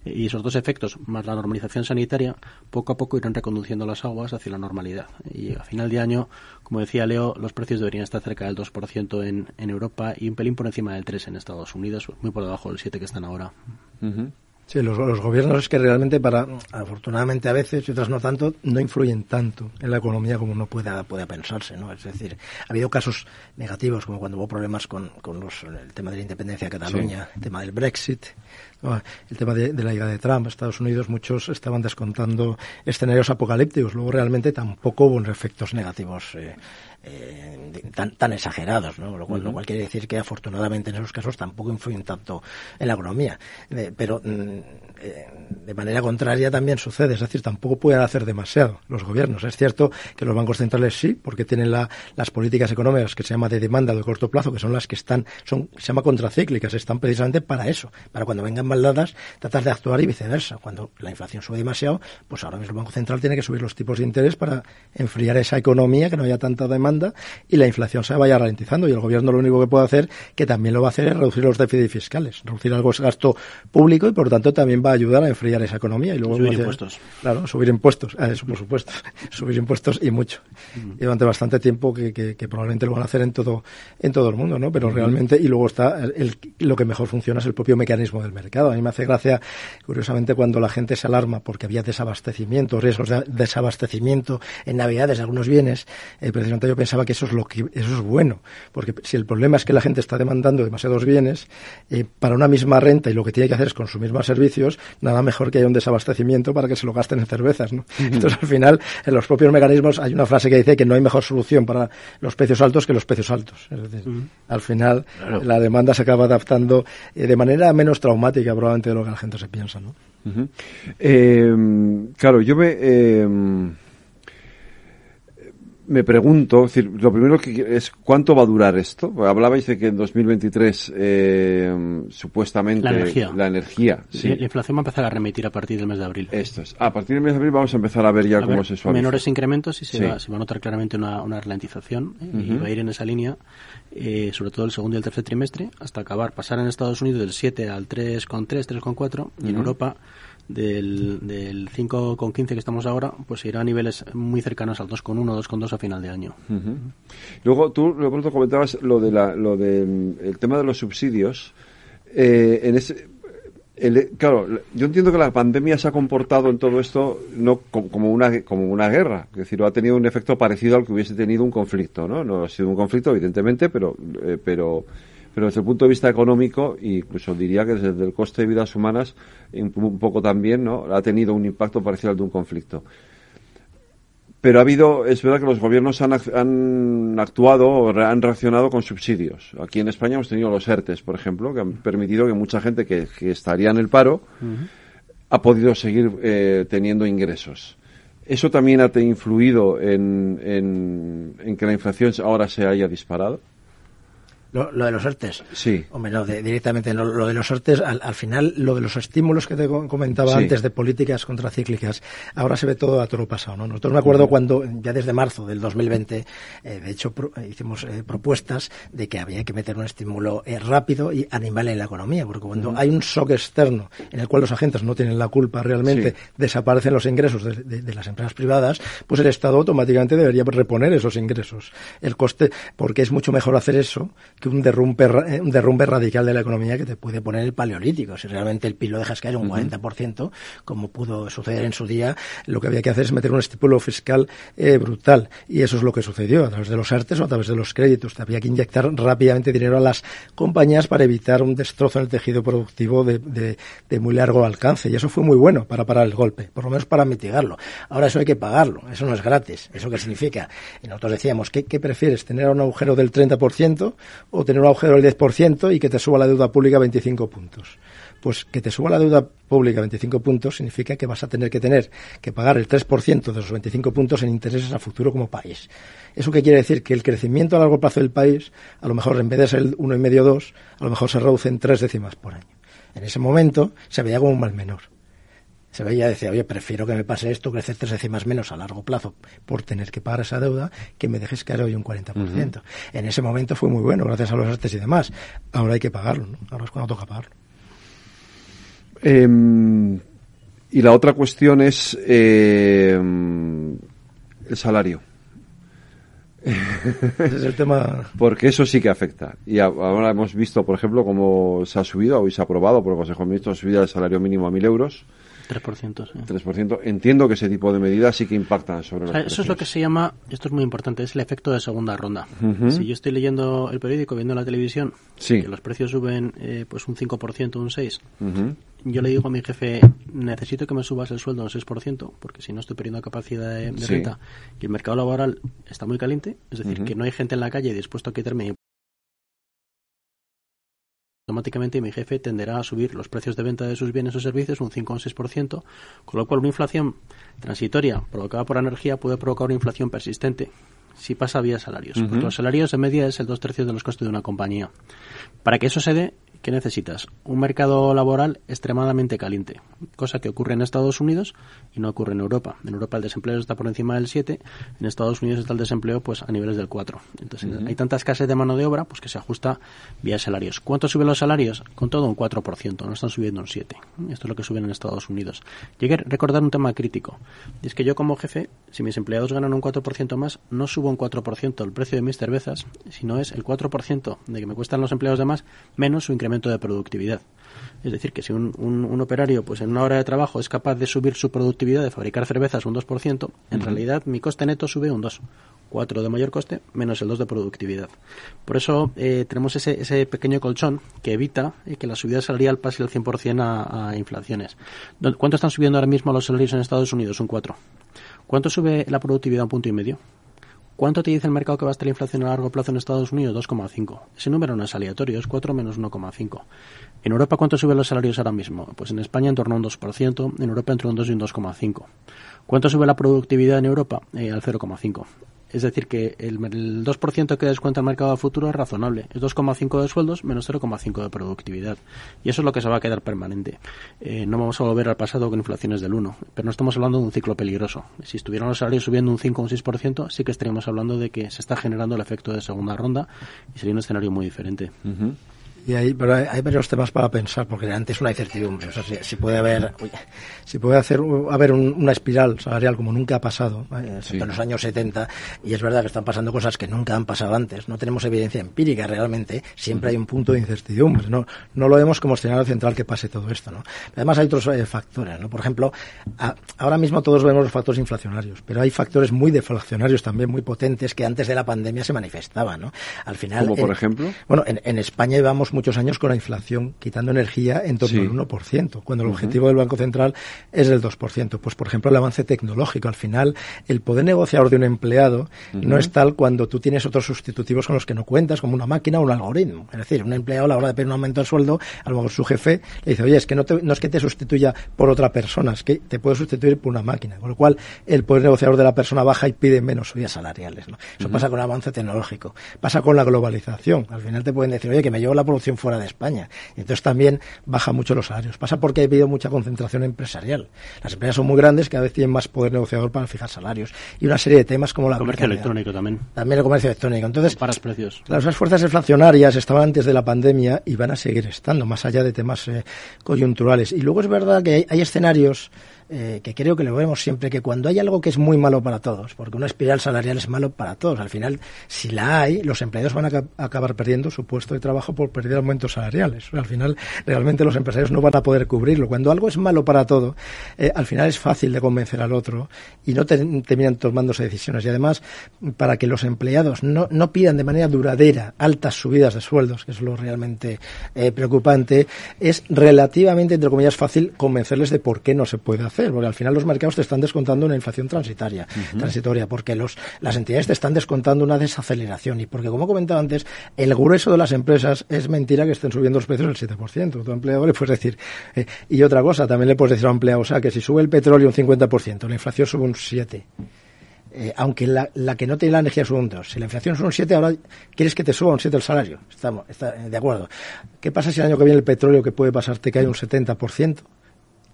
Y esos dos efectos, más la normalización sanitaria, poco a poco irán reconduciendo las aguas hacia la normalidad. Y a final de año, como decía Leo, los precios deberían estar cerca del 2% en, en Europa y un pelín por encima del 3% en Estados Unidos, muy por debajo del 7% que están ahora. Sí, los, gobiernos es que realmente para, afortunadamente a veces y otras no tanto, no influyen tanto en la economía como uno pueda, pueda pensarse, ¿no? Es decir, ha habido casos negativos como cuando hubo problemas con, con los, el tema de la independencia de Cataluña, el tema del Brexit, el tema de, la ida de Trump Estados Unidos, muchos estaban descontando escenarios apocalípticos, luego realmente tampoco hubo efectos negativos eh, eh, tan, tan exagerados, ¿no? Lo cual, quiere decir que afortunadamente en esos casos tampoco influyen tanto en la economía. Eh, pero mm, eh, de manera contraria también sucede, es decir, tampoco pueden hacer demasiado los gobiernos. Es cierto que los bancos centrales sí, porque tienen las políticas económicas que se llama de demanda de corto plazo, que son las que están, son, se llama contracíclicas, están precisamente para eso, para cuando vengan maldadas, tratar de actuar y viceversa. Cuando la inflación sube demasiado, pues ahora mismo el Banco Central tiene que subir los tipos de interés para enfriar esa economía, que no haya tanta demanda y la inflación se vaya ralentizando. Y el gobierno lo único que puede hacer, que también lo va a hacer, es reducir los déficits fiscales, reducir algo ese gasto público y por lo tanto también va a ayudar a enfriar esa economía. Y luego subir impuestos. Claro, subir impuestos, ah, eso por supuesto, subir impuestos y mucho. Y durante bastante tiempo que, que, probablemente lo van a hacer en todo, en todo el mundo, ¿no? Pero realmente, y luego está el, lo que mejor funciona es el propio mecanismo del mercado. A mí me hace gracia, curiosamente, cuando la gente se alarma porque había desabastecimiento, riesgos de desabastecimiento en Navidades de algunos bienes, eh, precisamente yo pensaba que eso es lo que eso es bueno, porque si el problema es que la gente está demandando demasiados bienes eh, para una misma renta y lo que tiene que hacer es consumir más servicios, nada mejor que haya un desabastecimiento para que se lo gasten en cervezas, ¿no? Entonces al final en los propios mecanismos hay una frase que dice que no hay mejor solución para los precios altos que los precios altos. Es decir, al final la demanda se acaba adaptando eh, de manera menos traumática probablemente de lo que la gente se piensa, ¿no? Eh, claro, yo me me pregunto, lo primero que es cuánto va a durar esto. Hablabais de que en 2023 eh, supuestamente la energía, la, energía sí. la, inflación va a empezar a remitir a partir del mes de abril. Esto es. A partir del mes de abril vamos a empezar a ver ya cómo se suaviza. Menores incrementos y se, va, a notar claramente una, una ralentización eh, y va a ir en esa línea, eh, sobre todo el segundo y el tercer trimestre, hasta acabar, pasar en Estados Unidos del 7 al 3,3, 3,4 y en Europa del, del 5,15 que estamos ahora, pues irá a niveles muy cercanos al 2,1, 2,2 a final de año. Luego tú, Leopoldo, comentabas lo de la, lo del el tema de los subsidios. Eh, en ese, claro, yo entiendo que la pandemia se ha comportado en todo esto no como una como una guerra, es decir, ha tenido un efecto parecido al que hubiese tenido un conflicto, ¿no? No ha sido un conflicto, evidentemente, pero eh, pero pero desde el punto de vista económico, incluso diría que desde el coste de vidas humanas, un poco también, ¿no? Ha tenido un impacto parecido al de un conflicto. Pero ha habido, es verdad que los gobiernos han, han actuado o han reaccionado con subsidios. Aquí en España hemos tenido los ERTES, por ejemplo, que han permitido que mucha gente que, estaría en el paro ha podido seguir eh, teniendo ingresos. ¿Eso también ha influido en, en que la inflación ahora se haya disparado? Lo, de los ERTES. Sí. Hombre, no, directamente lo, de los ERTES, al, final, lo de los estímulos que te comentaba antes de políticas contracíclicas, ahora se ve todo a todo pasado, ¿no? Nosotros me acuerdo cuando, ya desde marzo del 2020, eh, de hecho, hicimos eh, propuestas de que había que meter un estímulo eh, rápido y animal en la economía, porque cuando hay un shock externo en el cual los agentes no tienen la culpa realmente, desaparecen los ingresos de, de, las empresas privadas, pues el Estado automáticamente debería reponer esos ingresos. El coste, porque es mucho mejor hacer eso un derrumbe, eh, un derrumbe radical de la economía que te puede poner el paleolítico. Si realmente el PIB lo dejas caer un 40%, como pudo suceder en su día, lo que había que hacer es meter un estímulo fiscal eh, brutal. Y eso es lo que sucedió a través de los artes o a través de los créditos. Había que inyectar rápidamente dinero a las compañías para evitar un destrozo en el tejido productivo de, de muy largo alcance. Y eso fue muy bueno para parar el golpe, por lo menos para mitigarlo. Ahora eso hay que pagarlo, eso no es gratis. ¿Eso qué significa? Y nosotros decíamos, ¿qué, qué prefieres? ¿Tener un agujero del 30% o tener un agujero del 10% y que te suba la deuda pública 25 puntos. Pues que te suba la deuda pública 25 puntos significa que vas a tener que tener que pagar el 3% de esos 25 puntos en intereses a futuro como país. ¿Eso qué quiere decir? Que el crecimiento a largo plazo del país, a lo mejor en vez de ser el 1,5-2, a lo mejor se reduce en tres décimas por año. En ese momento se veía como un mal menor se veía y decía, oye, prefiero que me pase esto, crecer tres décimas menos a largo plazo por tener que pagar esa deuda, que me dejes caer hoy un 40%. En ese momento fue muy bueno, gracias a los artes y demás. Ahora hay que pagarlo, ¿no? Ahora es cuando toca pagarlo. Em, y la otra cuestión es em, el salario. Ese es el tema. Porque eso sí que afecta. Y ahora hemos visto, por ejemplo, cómo se ha subido, hoy se ha aprobado por el Consejo de Ministros, subida del salario mínimo a mil euros 3%, sí. 3%. Entiendo que ese tipo de medidas sí que impactan sobre la Eso es lo que se llama, esto es muy importante, es el efecto de segunda ronda. Si yo estoy leyendo el periódico, viendo la televisión, que los precios suben eh, pues un 5%, un 6%, yo le digo a mi jefe, necesito que me subas el sueldo un 6%, porque si no estoy perdiendo capacidad de, renta, y el mercado laboral está muy caliente, es decir, que no hay gente en la calle dispuesto a quitarme automáticamente mi jefe tenderá a subir los precios de venta de sus bienes o servicios un 5 o un 6%, con lo cual una inflación transitoria provocada por energía puede provocar una inflación persistente si pasa vía salarios. Porque los salarios en media es el dos tercios de los costes de una compañía. Para que eso se dé, ¿Qué necesitas? Un mercado laboral extremadamente caliente, cosa que ocurre en Estados Unidos y no ocurre en Europa. En Europa el desempleo está por encima del 7, en Estados Unidos está el desempleo pues a niveles del 4. Entonces hay tanta escasez de mano de obra pues que se ajusta vía salarios. ¿Cuánto suben los salarios? Con todo un 4%, no están subiendo un 7. Esto es lo que suben en Estados Unidos. Llegué a recordar un tema crítico. Y es que yo como jefe, si mis empleados ganan un 4% más, no subo un 4% el precio de mis cervezas, sino es el 4% de que me cuestan los empleados de más menos su incremento de productividad. Es decir, que si un, un, operario pues en una hora de trabajo es capaz de subir su productividad de fabricar cervezas un 2%, en realidad mi coste neto sube un 2. 4 de mayor coste menos el 2 de productividad. Por eso eh, tenemos ese, ese pequeño colchón que evita eh, que la subida salarial pase el 100% a, a inflaciones. ¿Cuánto están subiendo ahora mismo los salarios en Estados Unidos? Un 4. ¿Cuánto sube la productividad? Un punto y medio. ¿Cuánto te dice el mercado que va a estar la inflación a largo plazo en Estados Unidos? 2,5. Ese número no es aleatorio, es 4 menos 1,5. ¿En Europa cuánto suben los salarios ahora mismo? Pues en España en torno a un 2%, en Europa entre un 2 y un 2,5. ¿Cuánto sube la productividad en Europa? Eh, al 0,5. Es decir, que el, 2% que descuenta el mercado a futuro es razonable. Es 2,5 de sueldos menos 0,5 de productividad. Y eso es lo que se va a quedar permanente. Eh, no vamos a volver al pasado con inflaciones del 1. Pero no estamos hablando de un ciclo peligroso. Si estuvieran los salarios subiendo un 5 o un 6%, sí que estaríamos hablando de que se está generando el efecto de segunda ronda y sería un escenario muy diferente. Y hay, pero hay, varios temas para pensar, porque antes una incertidumbre. O sea, si, puede haber, si puede hacer, haber una espiral salarial como nunca ha pasado en los años 70, y es verdad que están pasando cosas que nunca han pasado antes. No tenemos evidencia empírica realmente. Siempre hay un punto de incertidumbre. No, no lo vemos como escenario central que pase todo esto. ¿no? Además hay otros eh, factores. ¿no? Por ejemplo, ahora mismo todos vemos los factores inflacionarios, pero hay factores muy deflacionarios también, muy potentes, que antes de la pandemia se manifestaban. ¿no? Al final. ¿Como por ejemplo? Bueno, en, en España llevamos muchos años con la inflación quitando energía en torno al 1%, cuando el objetivo del Banco Central es el 2%. Pues, por ejemplo, el avance tecnológico. Al final, el poder negociador de un empleado no es tal cuando tú tienes otros sustitutivos con los que no cuentas, como una máquina o un algoritmo. Es decir, un empleado a la hora de pedir un aumento de sueldo, a lo mejor su jefe le dice, oye, es que no, no es que te sustituya por otra persona, es que te puede sustituir por una máquina. Con lo cual, el poder negociador de la persona baja y pide menos subidas salariales. ¿no? Eso pasa con el avance tecnológico. Pasa con la globalización. Al final te pueden decir, oye, que me llevo la producción fuera de España. Entonces también baja mucho los salarios. Pasa porque ha habido mucha concentración empresarial. Las empresas son muy grandes, cada vez tienen más poder negociador para fijar salarios. Y una serie de temas como la... El comercio electrónico también. También el comercio electrónico. Entonces, para los precios. Las fuerzas inflacionarias estaban antes de la pandemia y van a seguir estando, más allá de temas eh, coyunturales. Y luego es verdad que hay escenarios eh, que creo que lo vemos siempre, que cuando hay algo que es muy malo para todos, porque una espiral salarial es malo para todos, al final, si la hay, los empleados van a acabar perdiendo su puesto de trabajo por perder aumentos salariales. Al final, realmente los empresarios no van a poder cubrirlo. Cuando algo es malo para todo, eh, al final es fácil de convencer al otro y no terminan tomándose decisiones. Y además, para que los empleados no, no pidan de manera duradera altas subidas de sueldos, que es lo realmente eh, preocupante, es relativamente, entre comillas, fácil convencerles de por qué no se puede hacer porque al final los mercados te están descontando una inflación transitaria, transitoria, porque los, las entidades te están descontando una desaceleración y porque, como comentaba antes, el grueso de las empresas es mentira que estén subiendo los precios el 7%. Tu empleador le puedes decir, eh, y otra cosa, también le puedes decir a un empleado, o sea, que si sube el petróleo un 50%, la inflación sube un 7%. Eh, aunque la, la, que no tiene la energía sube un 2. Si la inflación sube un 7, ahora quieres que te suba un 7 el salario. Estamos está, de acuerdo. ¿Qué pasa si el año que viene el petróleo que puede pasar te cae un 70%?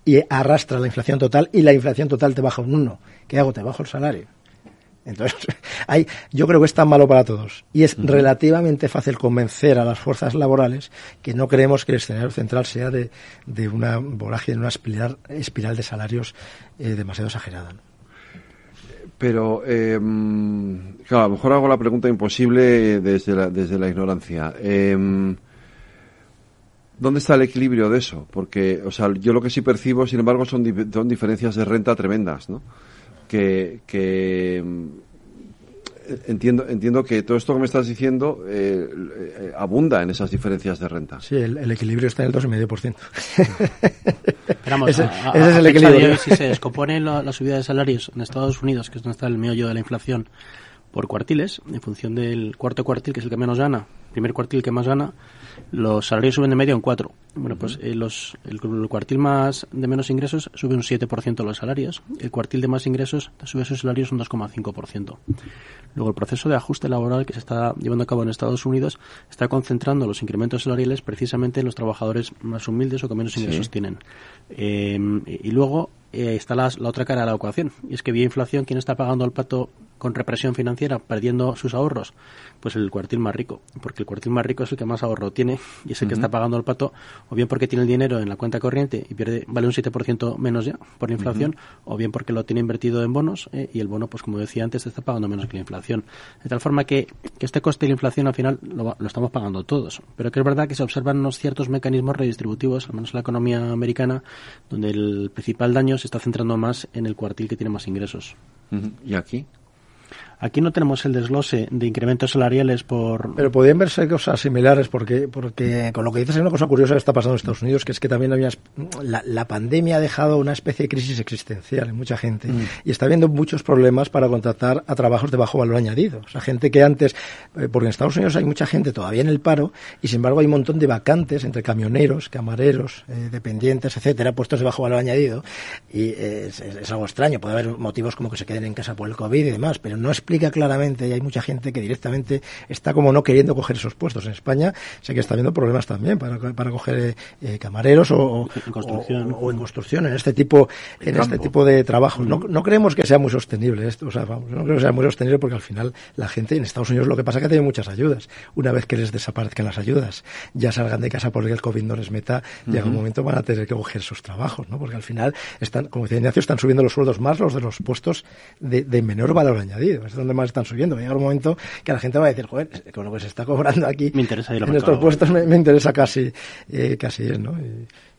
Y arrastra la inflación total y la inflación total te baja un 1. ¿Qué hago? Te bajo el salario. Entonces, hay, yo creo que es tan malo para todos. Y es relativamente fácil convencer a las fuerzas laborales que no creemos que el escenario central sea de, de una vorágine, una espiral, espiral de salarios eh, demasiado exagerada. Pero, eh, claro, a lo mejor hago la pregunta imposible desde la, desde la ignorancia. Eh, ¿Dónde está el equilibrio de eso? Porque, o sea, yo lo que sí percibo, sin embargo, son, son diferencias de renta tremendas, ¿no? Que, que mm, entiendo, entiendo que todo esto que me estás diciendo eh, eh, abunda en esas diferencias de renta. Sí, el, equilibrio está en el 2,5%. Pero ese, es el equilibrio. si se descompone la, subida de salarios en Estados Unidos, que es donde está el meollo de la inflación, por cuartiles, en función del cuarto cuartil, que es el que menos gana, primer cuartil que más gana, los salarios suben de media un 4. Bueno, pues eh, los, el, cuartil más de menos ingresos sube un 7% los salarios, el cuartil de más ingresos sube sus salarios un 2,5%. Luego el proceso de ajuste laboral que se está llevando a cabo en Estados Unidos está concentrando los incrementos salariales precisamente en los trabajadores más humildes o que menos ingresos tienen. Em, y luego eh, está la, otra cara de la ecuación. Y es que vía inflación, ¿quién está pagando el pato con represión financiera, perdiendo sus ahorros? Pues el cuartil más rico. Porque el cuartil más rico es el que más ahorro tiene y es el que está pagando el pato, o bien porque tiene el dinero en la cuenta corriente y pierde vale un 7% menos ya por inflación, o bien porque lo tiene invertido en bonos eh, y el bono, pues como decía antes, está pagando menos que la inflación. De tal forma que, este coste de la inflación al final lo, lo estamos pagando todos. Pero que es verdad que se observan unos ciertos mecanismos redistributivos, al menos en la economía americana, donde el principal daño se está centrando más en el cuartil que tiene más ingresos. ¿Y aquí? Aquí no tenemos el desglose de incrementos salariales por... Pero podrían verse cosas similares porque, porque con lo que dices hay una cosa curiosa que está pasando en Estados Unidos, que es que también había, la, la pandemia ha dejado una especie de crisis existencial en mucha gente mm. y está habiendo muchos problemas para contratar a trabajos de bajo valor añadido. O sea, gente que antes, eh, porque en Estados Unidos hay mucha gente todavía en el paro y sin embargo hay un montón de vacantes entre camioneros, camareros, eh, dependientes, etcétera, puestos de bajo valor añadido y es, es, algo extraño. Puede haber motivos como que se queden en casa por el COVID y demás, pero no es explica claramente y hay mucha gente que directamente está como no queriendo coger esos puestos. En España sé que está habiendo problemas también para, para coger eh, eh, camareros o en, construcción. O, en construcción, en este tipo, en este tipo de trabajo. No, no creemos que sea muy sostenible esto, o sea, vamos, no creo que sea muy sostenible porque al final la gente en Estados Unidos lo que pasa es que tiene muchas ayudas. Una vez que les desaparezcan las ayudas, ya salgan de casa porque el COVID no les meta, llega un momento van a tener que coger sus trabajos, ¿no? Porque al final están, como decía Ignacio, están subiendo los sueldos más los de los puestos de, de menor valor añadido donde más están subiendo. Va a llegar un momento que la gente va a decir, joder, con lo que se está cobrando aquí me interesa en estos puestos me, interesa casi, eh, casi es, ¿no?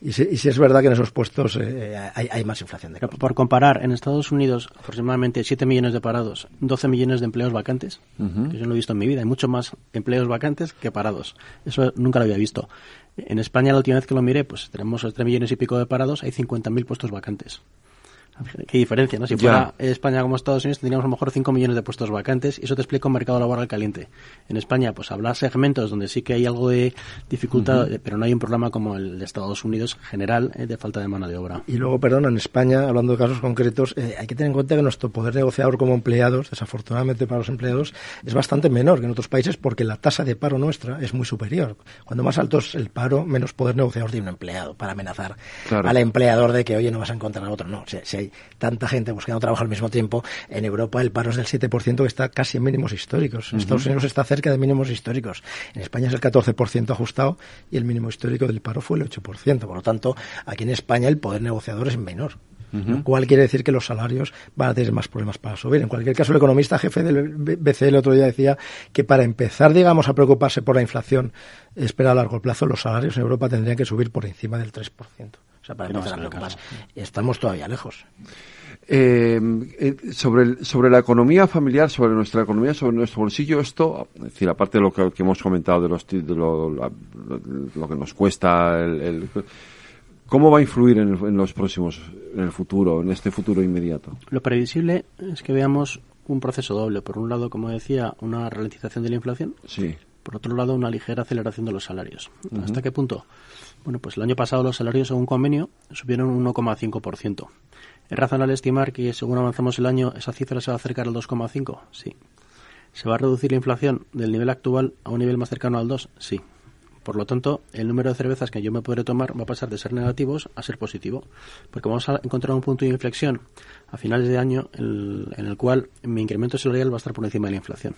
Y, si, es verdad que en esos puestos eh, hay, más inflación. De Por comparar, en Estados Unidos aproximadamente 7 millones de parados, 12 millones de empleos vacantes, que yo no lo he visto en mi vida. Hay mucho más empleos vacantes que parados. Eso nunca lo había visto. En España, la última vez que lo miré, pues tenemos 3 millones y pico de parados, hay 50.000 puestos vacantes. Qué diferencia, ¿no? Si fuera España como Estados Unidos, tendríamos a lo mejor 5 millones de puestos vacantes y eso te explica un mercado laboral caliente. En España, pues habrá segmentos donde sí que hay algo de dificultad, pero no hay un problema como el de Estados Unidos general eh, de falta de mano de obra. Y luego, perdón, en España, hablando de casos concretos, eh, hay que tener en cuenta que nuestro poder negociador como empleados, desafortunadamente para los empleados, es bastante menor que en otros países porque la tasa de paro nuestra es muy superior. Cuando más alto es el paro, menos poder negociador tiene un empleado para amenazar al empleador de que, oye, no vas a encontrar a otro. No, si, si hay tanta gente buscando trabajo al mismo tiempo, en Europa el paro es del 7% que está casi en mínimos históricos. En Estados Unidos está cerca de mínimos históricos. En España es el 14% ajustado y el mínimo histórico del paro fue el 8%. Por lo tanto, aquí en España el poder negociador es menor. Lo cual quiere decir que los salarios van a tener más problemas para subir. En cualquier caso, el economista jefe del BCE el otro día decía que para empezar, digamos, a preocuparse por la inflación, espera a largo plazo, los salarios en Europa tendrían que subir por encima del 3%. O sea, para empezar a Estamos todavía lejos. Eh, eh, sobre, sobre la economía familiar, sobre nuestra economía, sobre nuestro bolsillo, esto, es decir, aparte de lo que, hemos comentado de, los, de lo, que nos cuesta, el, ¿cómo va a influir en, en, los próximos, en el futuro, en este futuro inmediato? Lo previsible es que veamos un proceso doble. Por un lado, como decía, una ralentización de la inflación. Sí. Por otro lado, una ligera aceleración de los salarios. ¿Hasta qué punto? Bueno, pues el año pasado los salarios, según convenio, subieron un 1,5%. ¿Es razonable estimar que según avanzamos el año esa cifra se va a acercar al 2,5? Sí. ¿Se va a reducir la inflación del nivel actual a un nivel más cercano al 2? Sí. Por lo tanto, el número de cervezas que yo me podré tomar va a pasar de ser negativos a ser positivo, porque vamos a encontrar un punto de inflexión a finales de año en el, cual mi incremento salarial va a estar por encima de la inflación,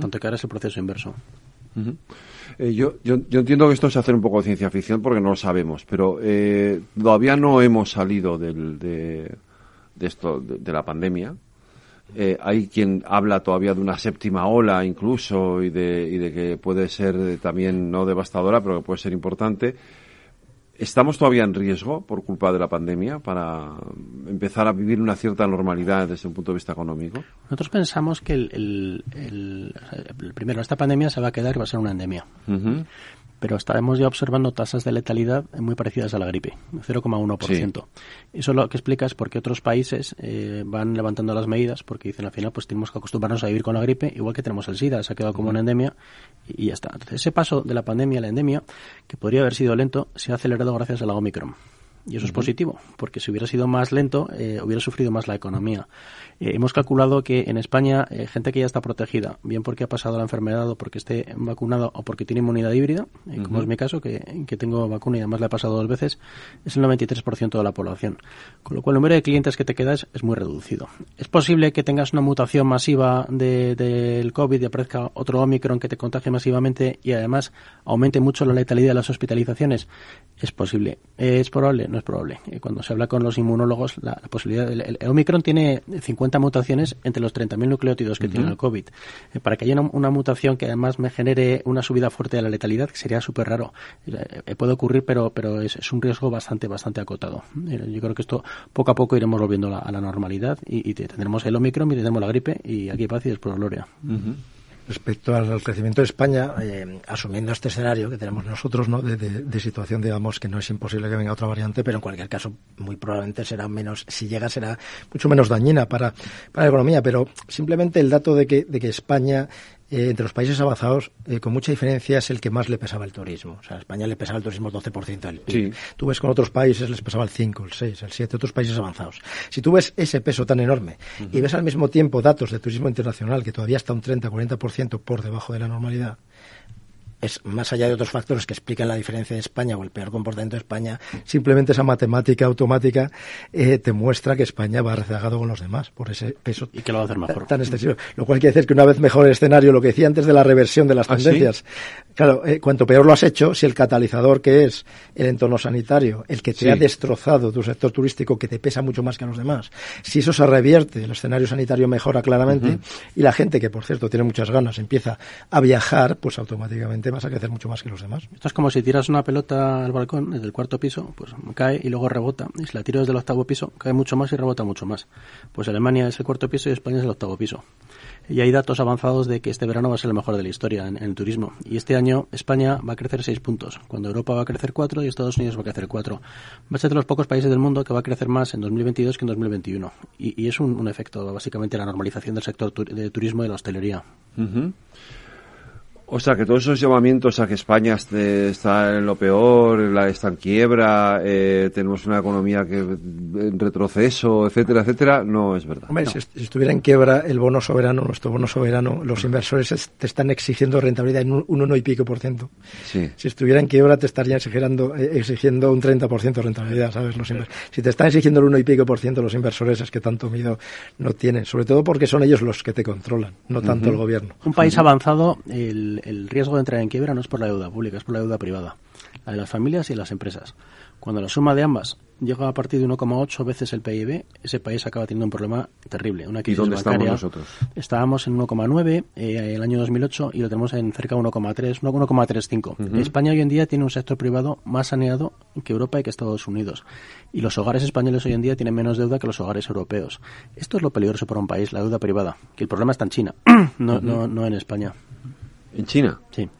tanto que ahora es el proceso inverso. Eh, yo, yo, yo, entiendo que esto es hacer un poco de ciencia ficción porque no lo sabemos, pero eh, todavía no hemos salido del, de, de, esto, de, la pandemia. Eh, hay quien habla todavía de una séptima ola incluso y de que puede ser también no devastadora, pero que puede ser importante. ¿Estamos todavía en riesgo por culpa de la pandemia para empezar a vivir una cierta normalidad desde un punto de vista económico? Nosotros pensamos que el, primero, esta pandemia se va a quedar y va a ser una endemia pero estaremos ya observando tasas de letalidad muy parecidas a la gripe, 0,1%. Eso lo que explica es por qué otros países eh, van levantando las medidas, porque dicen al final pues tenemos que acostumbrarnos a vivir con la gripe, igual que tenemos el SIDA, se ha quedado como una endemia y, ya está. Entonces ese paso de la pandemia a la endemia, que podría haber sido lento, se ha acelerado gracias a la Omicron. Y eso es positivo, porque si hubiera sido más lento, eh, hubiera sufrido más la economía. Eh, hemos calculado que en España, eh, gente que ya está protegida, bien porque ha pasado la enfermedad o porque esté vacunado o porque tiene inmunidad híbrida, como es mi caso, que, tengo vacuna y además la he pasado dos veces, es el 93% de la población. Con lo cual, el número de clientes que te quedas es muy reducido. Es posible que tengas una mutación masiva del COVID y aparezca otro Omicron que te contagie masivamente y además aumente mucho la letalidad de las hospitalizaciones. Es posible. ¿Es probable? No es probable. Eh, cuando se habla con los inmunólogos, la, posibilidad. El, el, Omicron tiene 50 mutaciones entre los 30.000 nucleótidos que tiene el COVID. Eh, para que haya una, mutación que además me genere una subida fuerte de la letalidad, que sería súper raro. Eh, puede ocurrir, pero, pero es, un riesgo bastante, bastante acotado. yo creo que esto poco a poco iremos volviendo a la, normalidad y, tendremos el Omicron y tendremos la gripe y aquí paz y después gloria. Respecto al, crecimiento de España, eh, asumiendo este escenario que tenemos nosotros, ¿no? De, situación, digamos, que no es imposible que venga otra variante, pero en cualquier caso, muy probablemente será menos, si llega, será mucho menos dañina para, para la economía. Pero simplemente el dato de que, de que España eh, entre los países avanzados, eh, con mucha diferencia, es el que más le pesaba el turismo. O sea, a España le pesaba el turismo el 12% del PIB. Tú ves con otros países les pesaba el 5, el 6, el 7, otros países avanzados. Si tú ves ese peso tan enorme y ves al mismo tiempo datos de turismo internacional que todavía está un 30-40% por debajo de la normalidad, es más allá de otros factores que explican la diferencia de España o el peor comportamiento de España, simplemente esa matemática automática eh, te muestra que España va rezagado con los demás por ese peso y que lo va a hacer mejor. tan excesivo. Lo cual quiere decir que una vez mejor el escenario, lo que decía antes de la reversión de las ¿Ah, tendencias, claro, eh, cuanto peor lo has hecho, si el catalizador que es el entorno sanitario, el que te ha destrozado tu sector turístico, que te pesa mucho más que a los demás, si eso se revierte, el escenario sanitario mejora claramente y la gente, que por cierto tiene muchas ganas, empieza a viajar, pues automáticamente vas a crecer mucho más que los demás. Esto es como si tiras una pelota al balcón desde el cuarto piso, pues cae y luego rebota. Y si la tiro desde el octavo piso, cae mucho más y rebota mucho más. Pues Alemania es el cuarto piso y España es el octavo piso. Y hay datos avanzados de que este verano va a ser el mejor de la historia en, el turismo. Y este año España va a crecer seis puntos, cuando Europa va a crecer cuatro y Estados Unidos va a crecer cuatro. Va a ser de los pocos países del mundo que va a crecer más en 2022 que en 2021. Y, y es un, efecto, básicamente, la normalización del sector de turismo y de la hostelería. O sea, que todos esos llamamientos a que España está en lo peor, la, está en quiebra, eh, tenemos una economía que en retroceso, etcétera, etcétera, no es verdad. Hombre, si, estuviera en quiebra el bono soberano, nuestro bono soberano, los inversores te están exigiendo rentabilidad en un, uno y pico por ciento. Sí. Si estuviera en quiebra te estarían exigiendo, eh, exigiendo un 30% de rentabilidad, ¿sabes? Los si te están exigiendo el uno y pico por ciento los inversores es que tanto miedo no tienen, sobre todo porque son ellos los que te controlan, no tanto el gobierno. Un país avanzado, el el, riesgo de entrar en quiebra no es por la deuda pública, es por la deuda privada, la de las familias y las empresas. Cuando la suma de ambas llega a partir de 1,8 veces el PIB, ese país acaba teniendo un problema terrible. Una crisis ¿Y dónde estamos nosotros? Estábamos en 1,9 eh, el año 2008 y lo tenemos en cerca de 1,3, 1,35. España hoy en día tiene un sector privado más saneado que Europa y que Estados Unidos. Y los hogares españoles hoy en día tienen menos deuda que los hogares europeos. Esto es lo peligroso para un país, la deuda privada. Que el problema está en China, no, no, no en España. ¿En China? Sí.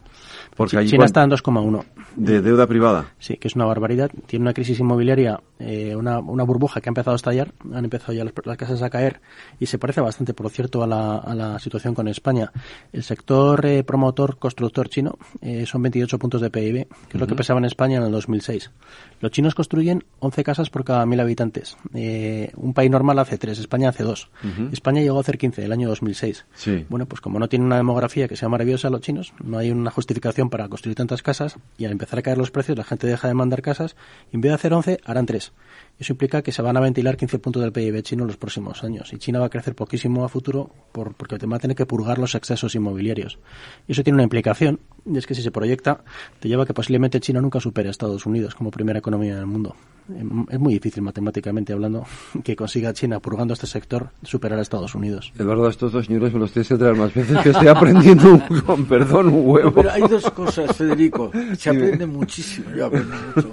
Porque China está en 2,1. ¿De deuda privada? Sí, que es una barbaridad. Tiene una crisis inmobiliaria, eh, una, una, burbuja que ha empezado a estallar. Han empezado ya las, casas a caer y se parece bastante, por cierto, a la, a la situación con España. El sector eh, promotor constructor chino eh, son 28 puntos de PIB, que es lo que pesaba en España en el 2006. Los chinos construyen 11 casas por cada mil habitantes. un país normal hace 3, España hace 2. España llegó a hacer 15 el año 2006. Sí. Bueno, pues como no tiene una demografía que sea maravillosa los chinos, no hay una justificación para construir tantas casas y al empezar a caer los precios la gente deja de mandar casas y en vez de hacer 11 harán 3. Eso implica que se van a ventilar 15 puntos del PIB chino en los próximos años y China va a crecer poquísimo a futuro por, porque va a tener que purgar los excesos inmobiliarios. Y eso tiene una implicación y es que si se proyecta te lleva a que posiblemente China nunca supere a Estados Unidos como primera economía del mundo. Es muy difícil matemáticamente hablando que consiga China purgando este sector superar a Estados Unidos. Eduardo, estos dos señores me los tienes que traer más veces que estoy aprendiendo con perdón un huevo. pero hay dos cosas, Federico. Se aprende muchísimo, yo aprendo mucho.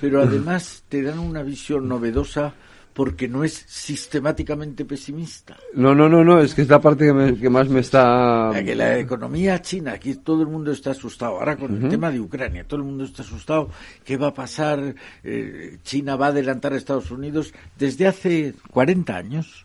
Pero además te dan una visión novedosa porque no es sistemáticamente pesimista. No, no, no, no, es que es la parte que, más me está... que la economía china, aquí todo el mundo está asustado. Ahora con el tema de Ucrania, todo el mundo está asustado. ¿Qué va a pasar? Eh, China va a adelantar a Estados Unidos. Desde hace 40 años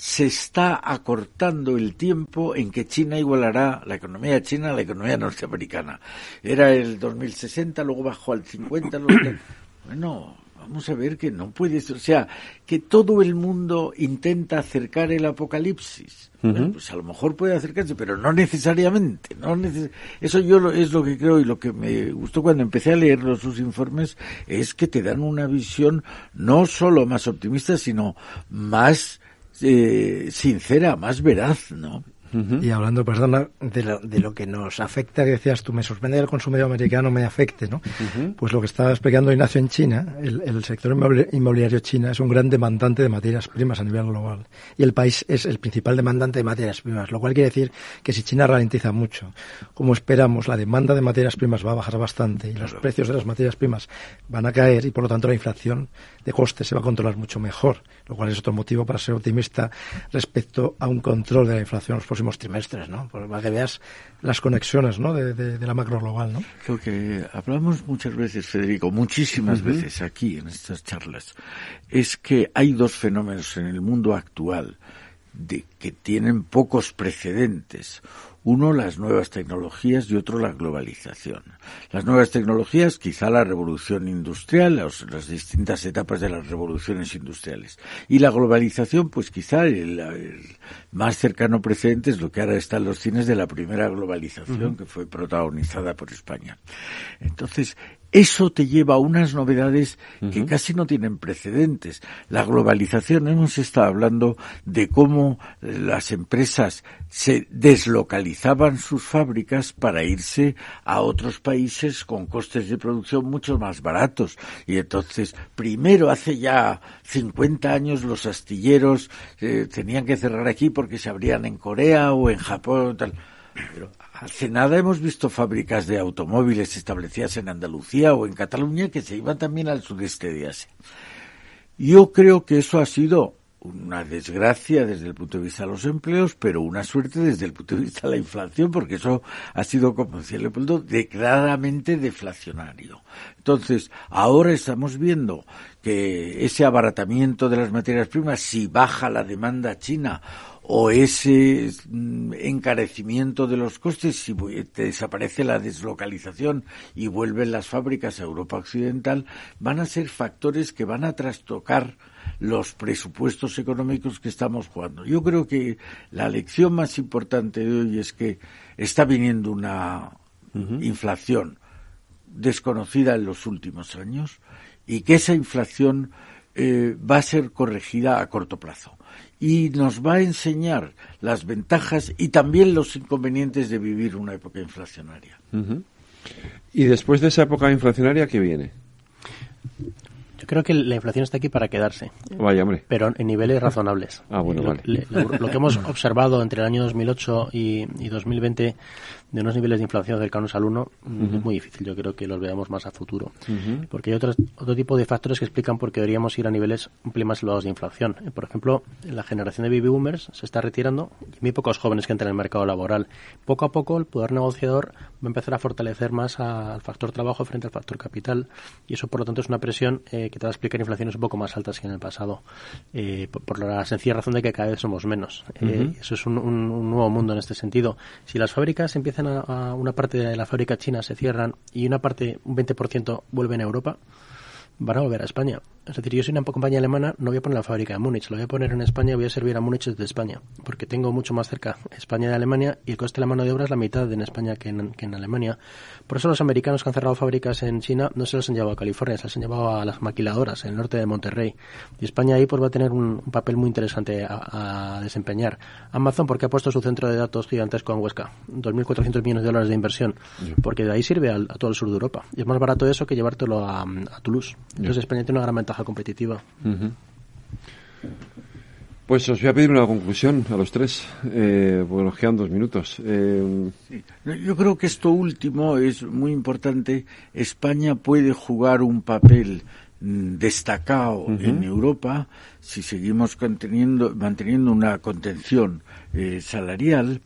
se está acortando el tiempo en que China igualará la economía china a la economía norteamericana. Era el 2060, luego bajó al 50, luego... Bueno, vamos a ver que no puede ser, o sea, que todo el mundo intenta acercar el apocalipsis. pues a lo mejor puede acercarse, pero no necesariamente. No Eso yo es lo que creo y lo que me gustó cuando empecé a leer sus informes es que te dan una visión no solo más optimista, sino más eh, sincera, más veraz, ¿no? Y hablando, perdona, de lo, de lo que nos afecta, que decías tú, me sorprende que el consumidor americano me afecte, ¿no? Pues lo que estaba explicando Ignacio en China, el, el, sector inmobiliario china es un gran demandante de materias primas a nivel global. Y el país es el principal demandante de materias primas, lo cual quiere decir que si China ralentiza mucho, como esperamos, la demanda de materias primas va a bajar bastante y los precios de las materias primas van a caer y por lo tanto la inflación de costes se va a controlar mucho mejor, lo cual es otro motivo para ser optimista respecto a un control de la inflación en los próximos trimestres, ¿no? Para que veas las conexiones, ¿no? De, la macro global, ¿no? Creo que hablamos muchas veces, Federico, muchísimas veces aquí en estas charlas, es que hay dos fenómenos en el mundo actual de que tienen pocos precedentes. Uno, las nuevas tecnologías y otro, la globalización. Las nuevas tecnologías, quizá la revolución industrial, las distintas etapas de las revoluciones industriales. Y la globalización, pues quizá el, más cercano precedente es lo que ahora está en los cines de la primera globalización, que fue protagonizada por España. Entonces, eso te lleva a unas novedades que casi no tienen precedentes. La globalización, hemos estado hablando de cómo las empresas se deslocalizaban sus fábricas para irse a otros países con costes de producción mucho más baratos. Y entonces, primero, hace ya 50 años, los astilleros eh, tenían que cerrar aquí porque se abrían en Corea o en Japón. Tal. Pero Hace nada hemos visto fábricas de automóviles establecidas en Andalucía o en Cataluña que se iban también al sudeste de Asia. Yo creo que eso ha sido una desgracia desde el punto de vista de los empleos, pero una suerte desde el punto de vista de la inflación, porque eso ha sido, como decía Leopoldo, declaradamente deflacionario. Entonces, ahora estamos viendo que ese abaratamiento de las materias primas, si baja la demanda china o ese mm, encarecimiento de los costes si te desaparece la deslocalización y vuelven las fábricas a Europa Occidental, van a ser factores que van a trastocar los presupuestos económicos que estamos jugando. Yo creo que la lección más importante de hoy es que está viniendo una inflación desconocida en los últimos años y que esa inflación eh, va a ser corregida a corto plazo y nos va a enseñar las ventajas y también los inconvenientes de vivir una época inflacionaria. Y después de esa época inflacionaria, ¿qué viene? Yo creo que la inflación está aquí para quedarse. Vaya, hombre. Pero en niveles razonables. Ah, bueno, lo, vale. lo, que hemos observado entre el año 2008 y, y 2020 de unos niveles de inflación cercanos al 1 es muy difícil. Yo creo que los veamos más a futuro. Porque hay otros, otro tipo de factores que explican por qué deberíamos ir a niveles más elevados de inflación. Eh, por ejemplo, la generación de baby boomers se está retirando y muy pocos jóvenes que entran en el mercado laboral. Poco a poco el poder negociador va a empezar a fortalecer más al factor trabajo frente al factor capital y eso por lo tanto es una presión eh, que te va a explicar inflaciones un poco más altas que en el pasado. Eh, por, la sencilla razón de que cada vez somos menos. Eso es un, un nuevo mundo en este sentido. Si las fábricas empiezan a, una parte de la fábrica china se cierran y una parte, un 20% vuelven a Europa, van a volver a España. Es decir, yo soy una compañía alemana, no voy a poner la fábrica de Múnich, lo voy a poner en España voy a servir a Múnich desde España, porque tengo mucho más cerca España de Alemania y el coste de la mano de obra es la mitad en España que en, que en Alemania. Por eso los americanos que han cerrado fábricas en China no se las han llevado a California, se las han llevado a las maquiladoras en el norte de Monterrey. Y España ahí pues va a tener un, papel muy interesante a, desempeñar. Amazon, porque ha puesto su centro de datos gigantesco en Huesca, 2.400 millones de dólares de inversión, porque de ahí sirve a, todo el sur de Europa. Y es más barato eso que llevártelo a, Toulouse. Entonces España tiene una gran ventaja competitiva. Pues os voy a pedir una conclusión a los tres, eh, porque nos quedan dos minutos. Eh, Yo creo que esto último es muy importante. España puede jugar un papel mm, destacado en Europa si seguimos manteniendo una contención eh, salarial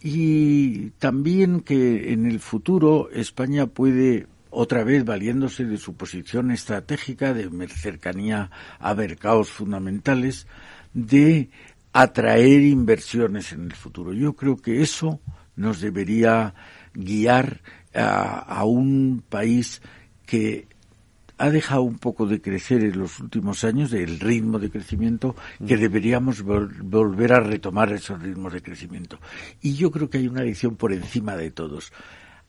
y también que en el futuro España puede otra vez valiéndose de su posición estratégica de cercanía a mercados fundamentales, de atraer inversiones en el futuro. Yo creo que eso nos debería guiar a, un país que ha dejado un poco de crecer en los últimos años, el ritmo de crecimiento, que deberíamos volver a retomar esos ritmos de crecimiento. Y yo creo que hay una lección por encima de todos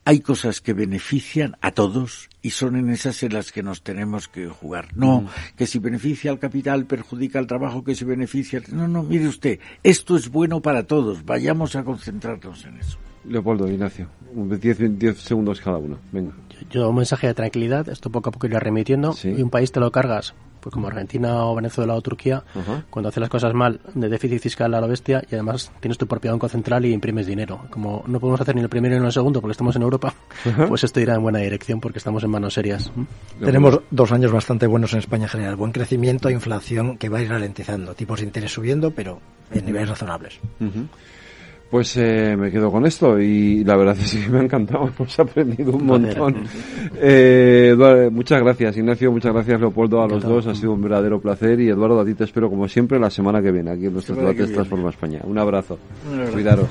hay cosas que benefician a todos y son en esas en las que nos tenemos que jugar. No, que si beneficia al capital perjudica al trabajo que se beneficia. No, no, mire usted, esto es bueno para todos. Vayamos a concentrarnos en eso. Leopoldo, Ignacio, 10 segundos cada uno. Venga. Yo, un mensaje de tranquilidad, esto poco a poco iré remitiendo. Y un país te lo cargas pues como Argentina o Venezuela o Turquía, cuando haces las cosas mal, de déficit fiscal a la bestia, y además tienes tu propio banco central y imprimes dinero. Como no podemos hacer ni el primero ni el segundo porque estamos en Europa, pues esto irá en buena dirección porque estamos en manos serias. Tenemos dos años bastante buenos en España en general. Buen crecimiento, inflación que va a ir ralentizando, tipos de interés subiendo, pero en niveles razonables. Pues eh, me quedo con esto y la verdad es que me ha encantado, hemos aprendido un montón. Eh, muchas gracias Ignacio, muchas gracias Leopoldo a los dos, ha sido un verdadero placer y Eduardo a ti te espero como siempre la semana que viene aquí en nuestros debates Transforma España. Un abrazo, cuidaros.